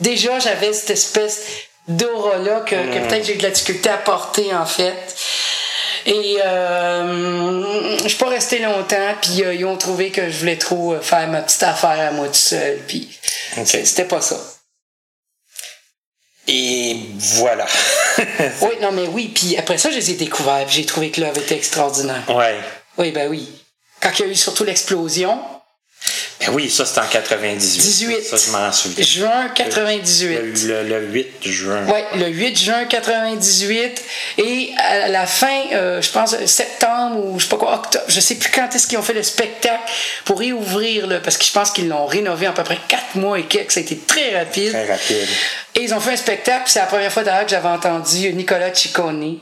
Déjà, j'avais cette espèce d'aura-là que, que hmm. peut-être j'ai de la difficulté à porter, en fait. Et euh, je suis pas resté longtemps, puis euh, ils ont trouvé que je voulais trop euh, faire ma petite affaire à moi tout seul, puis c'était pas ça. Et voilà. oui, non, mais oui, puis après ça, je les ai découverts, j'ai trouvé que l'œuvre était extraordinaire. Ouais. Oui, ben oui. Quand il y a eu surtout l'explosion, Ben oui, ça c'est en 98. 18. Ça, je m'en souviens. Juin 98. Le, le- le 8 juin. Oui, le 8 juin 98. Et à la fin, euh, je pense septembre ou je sais pas quoi, octobre, je sais plus quand est-ce qu'ils ont fait le spectacle pour réouvrir, là, parce que je pense qu'ils l'ont rénové en à peu près quatre mois et quelques. Ça a été très rapide. Très rapide. Et ils ont fait un spectacle, c'est la première fois d'ailleurs que j'avais entendu Nicolas Ciccone.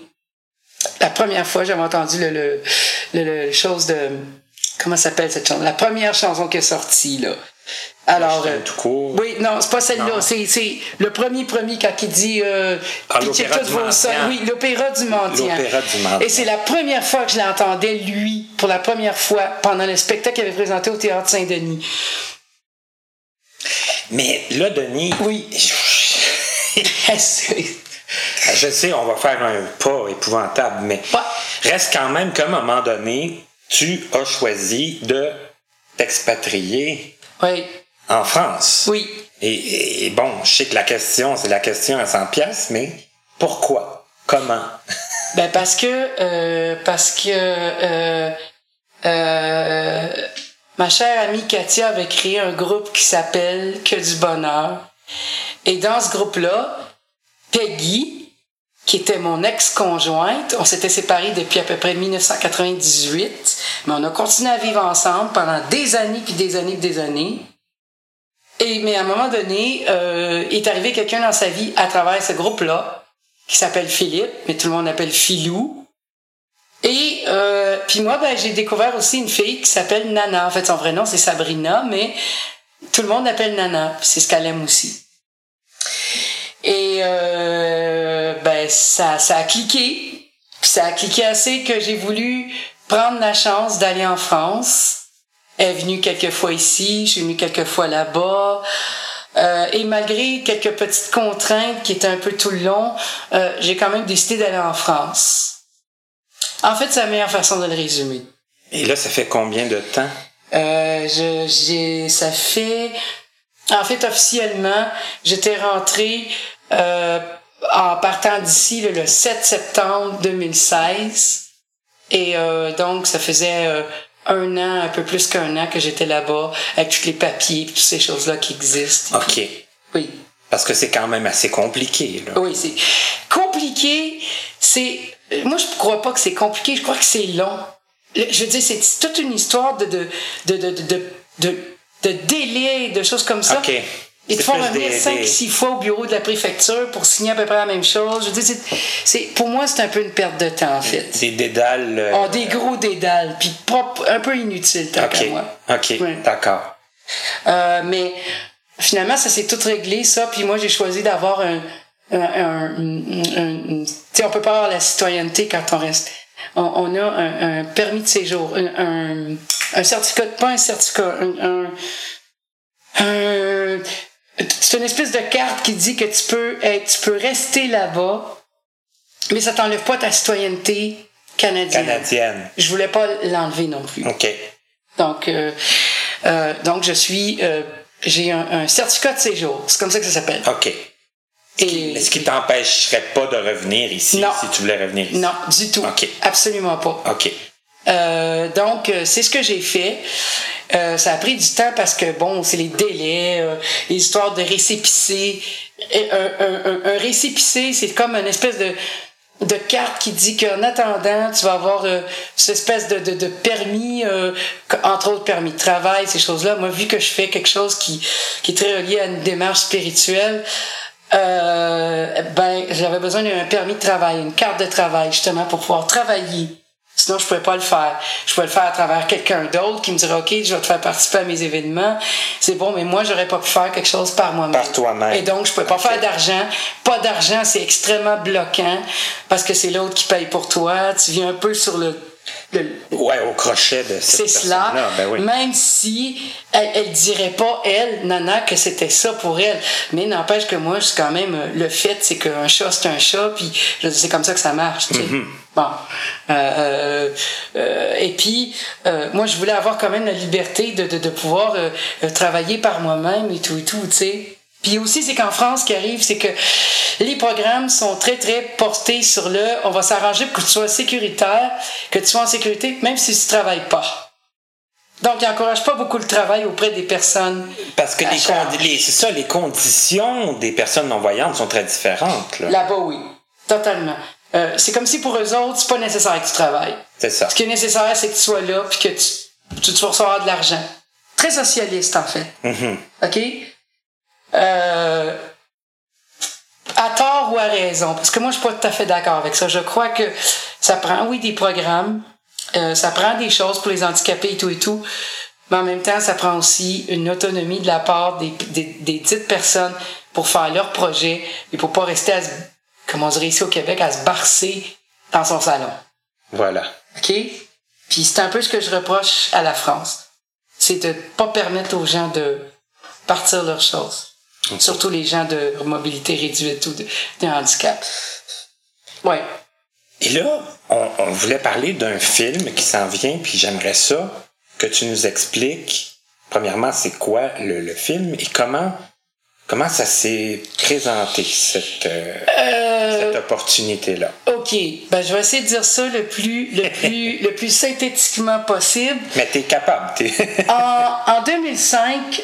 La première fois, j'avais entendu le, le, le, le chose de. Comment s'appelle cette chanson? La première chanson qui est sortie, là. Alors. Euh, tout court. oui, non, c'est pas celle-là. C'est, le premier premier quand il dit euh, Ah, l'opéra toutes du vos. Oui, l'opéra du mendiant. L'opéra du mendiant. Et c'est la première fois que je l'entendais, lui, pour la première fois, pendant le spectacle qu'il avait présenté au Théâtre Saint-Denis. Mais là, Denis, Oui. je, sais, on va faire un pas épouvantable, mais Ouais. reste quand même qu'à un moment donné, tu as choisi de t'expatrier oui. en France. Oui. Et, et bon, je sais que la question, c'est la question à 100 pièces, mais pourquoi? Comment? Ben parce que euh, parce que euh, euh, ma chère amie Katia avait créé un groupe qui s'appelle Que du bonheur. Et dans ce groupe-là, Peggy, qui était mon ex-conjointe, on s'était séparés depuis à peu près 1998, mais on a continué à vivre ensemble pendant des années puis des années puis des années. Et mais à un moment donné, euh, est arrivé quelqu'un dans sa vie à travers ce groupe-là qui s'appelle Philippe, mais tout le monde l'appelle Philou. Et euh, puis moi, ben, j'ai découvert aussi une fille qui s'appelle Nana. En fait, son vrai nom, c'est Sabrina, mais tout le monde l'appelle Nana. C'est ce qu'elle aime aussi. Et euh, ben, ça, ça a cliqué. Puis ça a cliqué assez que j'ai voulu prendre la chance d'aller en France. Elle est venue quelques fois ici, je suis venue quelques fois là-bas. Euh, et malgré quelques petites contraintes qui étaient un peu tout le long, euh, j'ai quand même décidé d'aller en France. En fait, c'est la meilleure façon de le résumer. Et là, ça fait combien de temps? Euh, je, j'ai, ça fait, en fait, officiellement, j'étais rentrée euh, en partant d'ici le, le 7 septembre 2016. Et euh, donc, ça faisait euh, un an, un peu plus qu'un an que j'étais là-bas, avec tous les papiers, et toutes ces choses-là qui existent. OK. Oui. Parce que c'est quand même assez compliqué, là. Oui, c'est compliqué. C'est moi je crois pas que c'est compliqué. Je crois que c'est long. Je veux dire, c'est toute une histoire de de de de de, de, de délai, de choses comme ça. OK. Ils te plus revenir cinq, six fois au bureau de la préfecture pour signer à peu près la même chose. Je veux dire, c'est, pour moi, c'est un peu une perte de temps, en fait. Des dédales. euh, Oh, des gros dédales, puis un peu inutile, tant OK. moi. OK. Ouais. D'accord. Euh, mais finalement, ça s'est tout réglé, ça. Puis moi, j'ai choisi d'avoir un... un, un- un- un- tu sais, on peut pas avoir la citoyenneté quand on reste... On, on a un, permis de séjour, un certificat, pas un certificat, un... c'est une espèce de carte qui dit que tu peux être, tu peux rester là-bas, mais ça t'enlève pas ta citoyenneté canadienne. Canadienne. Je voulais pas l'enlever non plus. OK. Donc, euh, euh, donc je suis, euh, j'ai un, un certificat de séjour. C'est comme ça que ça s'appelle. OK. Et Est-ce qui t'empêcherait pas de revenir ici Non. si tu voulais revenir ici? non, du tout. OK. Absolument pas. OK. Euh, donc, c'est ce que j'ai fait. Euh, ça a pris du temps parce que, bon, c'est les délais, euh, les de récépissé. Un, un, un, un c'est comme une espèce de, de carte qui dit qu'en attendant, tu vas avoir euh, cette espèce de, de, de permis, euh, entre autres permis de travail, ces choses-là. Moi, vu que je fais quelque chose qui, qui est très relié à une démarche spirituelle, euh, ben, j'avais besoin d'un permis de travail, une carte de travail, justement, pour pouvoir travailler. Sinon, je pouvais pas le faire. Je pouvais le faire à travers quelqu'un d'autre qui me dirait, OK, je vais te faire participer à mes événements. C'est bon, mais moi, j'aurais pas pu faire quelque chose par moi-même. Par toi-même. Et donc, je pouvais pas faire d'argent. Pas d'argent, c'est extrêmement bloquant parce que c'est l'autre qui paye pour toi. Tu viens un peu sur le, le, Ouais, au crochet de cette c'est cela. Ben oui. Même si elle, elle dirait pas, elle, Nana, que c'était ça pour elle. Mais n'empêche que moi, c'est quand même, euh, le fait, c'est qu'un chat, c'est un chat, puis c'est comme ça que ça marche, tu sais. Mm-hmm. Bon. Euh, euh, euh, et puis, euh, moi, je voulais avoir quand même la liberté de, de, de pouvoir euh, travailler par moi-même et tout et tout, tu sais. Puis aussi, c'est qu'en France, ce qui arrive, c'est que les programmes sont très, très portés sur le on va s'arranger pour que tu sois sécuritaire, que tu sois en sécurité, même si tu travailles pas. Donc, il n'encourage pas beaucoup le travail auprès des personnes. Parce que les, c'est ça, les conditions des personnes non-voyantes sont très différentes. là. Là-bas, oui. Totalement. Euh, c'est comme si pour eux autres, c'est pas nécessaire que tu travailles. C'est ça. Ce qui est nécessaire, c'est que tu sois là puis que tu, tu, tu vas recevoir de l'argent. Très socialiste, en fait. Mhm. OK? Euh, à tort ou à raison, parce que moi, je suis pas tout à fait d'accord avec ça. Je crois que ça prend, oui, des programmes, euh, ça prend des choses pour les handicapés et tout et tout, mais en même temps, ça prend aussi une autonomie de la part des, des, des dites personnes pour faire leur projet et pour pas rester à se, comme on dirait ici au Québec, à se barcer dans son salon. Voilà. OK? Puis c'est un peu ce que je reproche à la France. C'est de pas permettre aux gens de partir leurs choses. Surtout les gens de mobilité réduite ou de, de handicap. Ouais. Et là, on, on voulait parler d'un film qui s'en vient, puis j'aimerais ça que tu nous expliques, premièrement, c'est quoi le, le film et comment, comment ça s'est présenté, cette, euh, Euh, cette opportunité-là. OK. Ben, je vais essayer de dire ça le plus, le plus, le plus synthétiquement possible. Mais t'es capable. T'es... En, en 2005,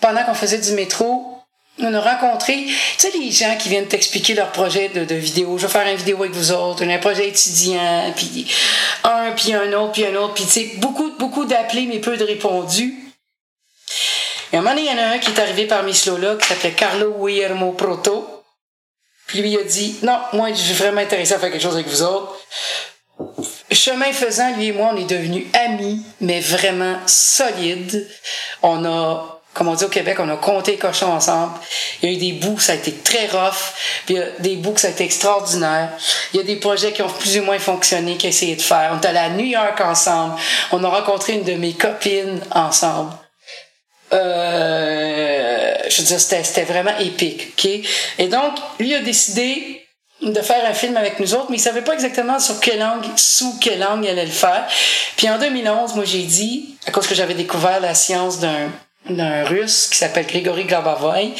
pendant qu'on faisait du métro, on a rencontré, tu sais, les gens qui viennent t'expliquer leur projet de, vidéo. Je vais faire une vidéo avec vous autres, un projet étudiant, puis un, puis un autre, puis un autre, puis tu sais, beaucoup, beaucoup d'appelés, mais peu de répondus. Et à un moment donné, il y en a un qui est arrivé parmi ceux-là, qui s'appelait Carlo Guillermo Proto. Puis lui, il a dit, non, moi, je suis vraiment intéressé à faire quelque chose avec vous autres. Chemin faisant, lui et moi, on est devenus amis, mais vraiment solides. On a, comme on dit au Québec, on a compté les cochons ensemble. Il y a eu des bouts, ça a été très rough. Puis il y a des bouts, ça a été extraordinaire. Il y a des projets qui ont plus ou moins fonctionné, qui ont essayé de faire. On est allé à New York ensemble. On a rencontré une de mes copines ensemble. Euh, je veux dire, c'était, vraiment épique, ok? Et donc, lui a décidé de faire un film avec nous autres, mais il savait pas exactement sur quelle langue, sous quelle langue il allait le faire. Puis en 2011, moi j'ai dit, à cause que j'avais découvert la science d'un, d'un russe qui s'appelle Grigory Glabavoy,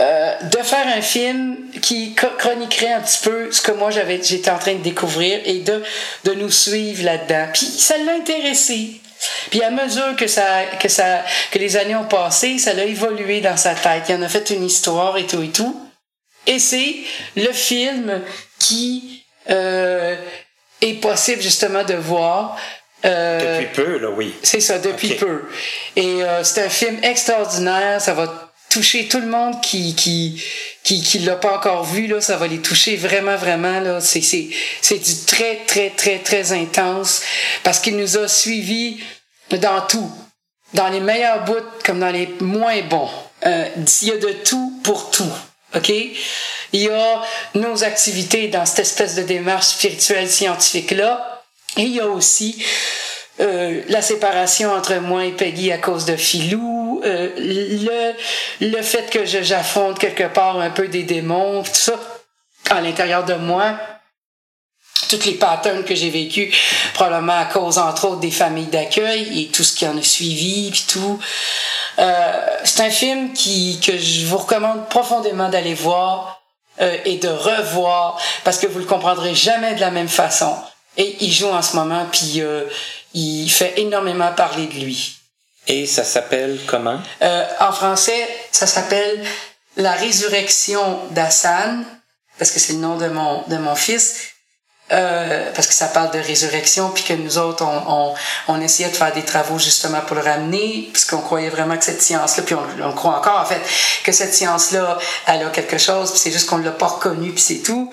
euh, de faire un film qui chroniquerait un petit peu ce que moi j'avais j'étais en train de découvrir et de de nous suivre là-dedans. Puis ça l'a intéressé. Puis à mesure que ça que ça que les années ont passé, ça l'a évolué dans sa tête. Il en a fait une histoire et tout et tout. Et c'est le film qui euh, est possible justement de voir. Euh, Depuis peu, là, oui. c'est ça, depuis peu. Et euh, c'est un film extraordinaire. Ça va toucher tout le monde qui qui qui, qui l'a pas encore vu là. Ça va les toucher vraiment vraiment là. C'est c'est c'est du très très très très intense parce qu'il nous a suivis dans tout, dans les meilleurs bouts comme dans les moins bons. Euh, il y a de tout pour tout. OK? Il y a nos activités dans cette espèce de démarche spirituelle scientifique-là. Et il y a aussi euh, la séparation entre moi et Peggy à cause de Filou, euh, le, le fait que je j'affronte quelque part un peu des démons, tout ça, à l'intérieur de moi, toutes les patterns que j'ai vécus, probablement à cause, entre autres, des familles d'accueil et tout ce qui en a suivi, puis tout. Euh, c'est un film qui, que je vous recommande profondément d'aller voir euh, et de revoir, parce que vous le comprendrez jamais de la même façon. Et il joue en ce moment, puis euh, il fait énormément parler de lui. Et ça s'appelle comment? Euh, en français, ça s'appelle La résurrection d'Hassan, parce que c'est le nom de mon, de mon fils. Euh, parce que ça parle de résurrection, puis que nous autres, on, on, on essayait de faire des travaux justement pour le ramener, puisqu'on croyait vraiment que cette science-là, puis on, on croit encore en fait, que cette science-là, elle a quelque chose, puis c'est juste qu'on ne l'a pas reconnu, puis c'est tout.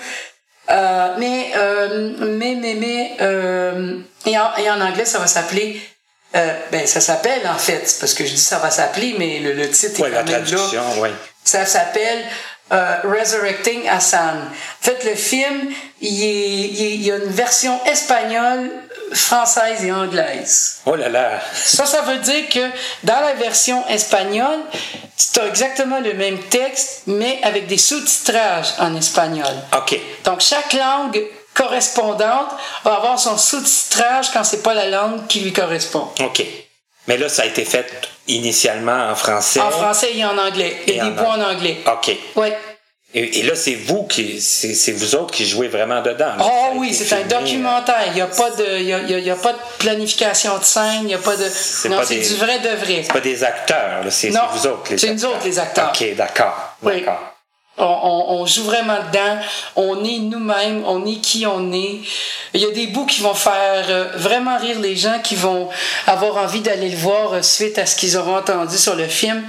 Euh, mais, euh, mais, mais, mais, euh, et, en, et en anglais, ça va s'appeler, euh, ben, ça s'appelle en fait, parce que je dis ça va s'appeler, mais le, le titre Ouais, est la quand même là. traduction, oui. Ça s'appelle euh, Resurrecting Hassan. En fait, le film, il, est, il, est- il y a une version espagnole, française et anglaise. Oh là là! Ça, ça veut dire que dans la version espagnole, tu as exactement le même texte, mais avec des sous-titrages en espagnol. OK. Donc, chaque langue correspondante va avoir son sous-titrage quand c'est pas la langue qui lui correspond. OK. Mais là, ça a été fait initialement en français. En français et en anglais. Et a des en en anglais. OK. Oui. Et, et là, c'est vous qui, c'est vous autres qui jouez vraiment dedans. là. Ça Oh a oui, c'est un documentaire. Il n'y a, pas de- il y a, il y pas de planification de scène. Il y a pas de. Non, c'est des- du vrai de vrai. C'est pas des acteurs, c'est Non, c'est vous autres les c'est nous autres, les acteurs. Ok, d'accord. Oui. D'accord. On, on- on joue vraiment dedans. On est nous-mêmes. On est qui on est. Il y a des bouts qui vont faire euh, vraiment rire les gens, qui vont avoir envie d'aller le voir euh, suite à ce qu'ils auront entendu sur le film.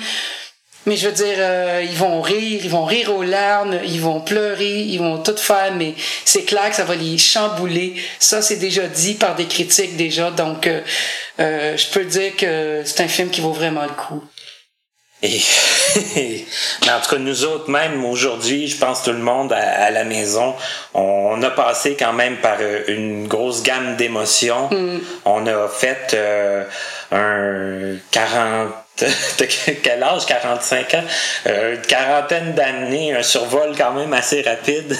Mais je veux dire, euh, ils vont rire, ils vont rire aux larmes, ils vont pleurer, ils vont tout faire, mais c'est clair que ça va les chambouler. Ça, c'est déjà dit par des critiques déjà, donc euh, euh, je peux dire que c'est un film qui vaut vraiment le coup. Et, mais en tout cas, nous autres, même aujourd'hui, je pense tout le monde à, à la maison, on a passé quand même par euh, une grosse gamme d'émotions. Mm. On a fait euh, un 40... de quel âge? 45 ans? Euh, une quarantaine d'années, un survol quand même assez rapide.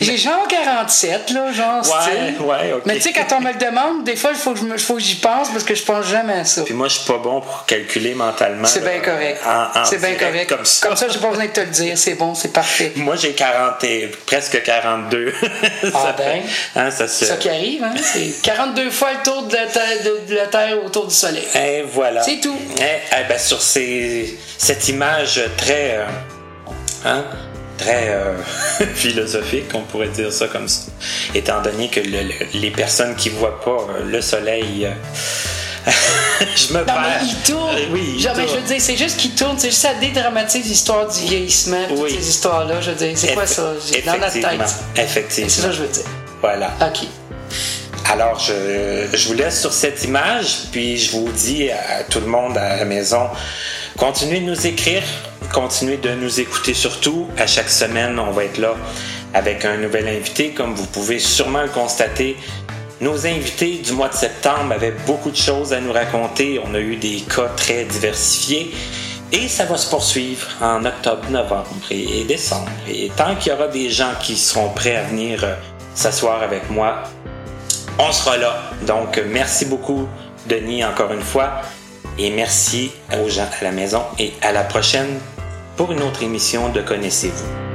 J'ai genre 47, là, genre ouais, style. ouais, ok. Mais tu sais, quand on me le demande, des fois, il faut que j'y pense parce que je pense jamais à ça. Puis moi, je suis pas bon pour calculer mentalement. C'est bien correct. C'est bien correct. Comme ça. Comme ça, j'ai pas besoin de te le dire. C'est bon, c'est parfait. Moi, j'ai 40 et presque 42. Ah ça ben. fait- hein, ça se... C'est ça qui arrive, hein? C'est 42 fois le tour de la, terre, de, de la Terre autour du Soleil. Et voilà. C'est tout. Eh, eh ben, sur ces, cette image très, euh, hein, très euh, philosophique, on pourrait dire ça comme ça, étant donné que le- le- les personnes qui voient pas euh, le soleil, je me Non, perds. mais il tourne. Oui, il Genre, mais je veux dire, c'est juste qu'il tourne. C'est juste ça dédramatise l'histoire du vieillissement, toutes Oui. ces histoires-là. Je veux dire, c'est quoi ça? Dans notre effectivement, tête. C'est ça Effectivement. que je veux dire. Voilà. OK. Alors, je, vous laisse sur cette image, puis je vous dis à tout le monde à la maison, continuez de nous écrire, continuez de nous écouter surtout. À chaque semaine, on va être là avec un nouvel invité, comme vous pouvez sûrement le constater. Nos invités du mois de septembre avaient beaucoup de choses à nous raconter. On a eu des cas très diversifiés. Et ça va se poursuivre en octobre, novembre et, et décembre. Et tant qu'il y aura des gens qui seront prêts à venir euh, s'asseoir avec moi, on sera là. Donc, merci beaucoup, Denis, encore une fois. Et merci aux gens à la maison. Et à la prochaine pour une autre émission de Connaissez-vous.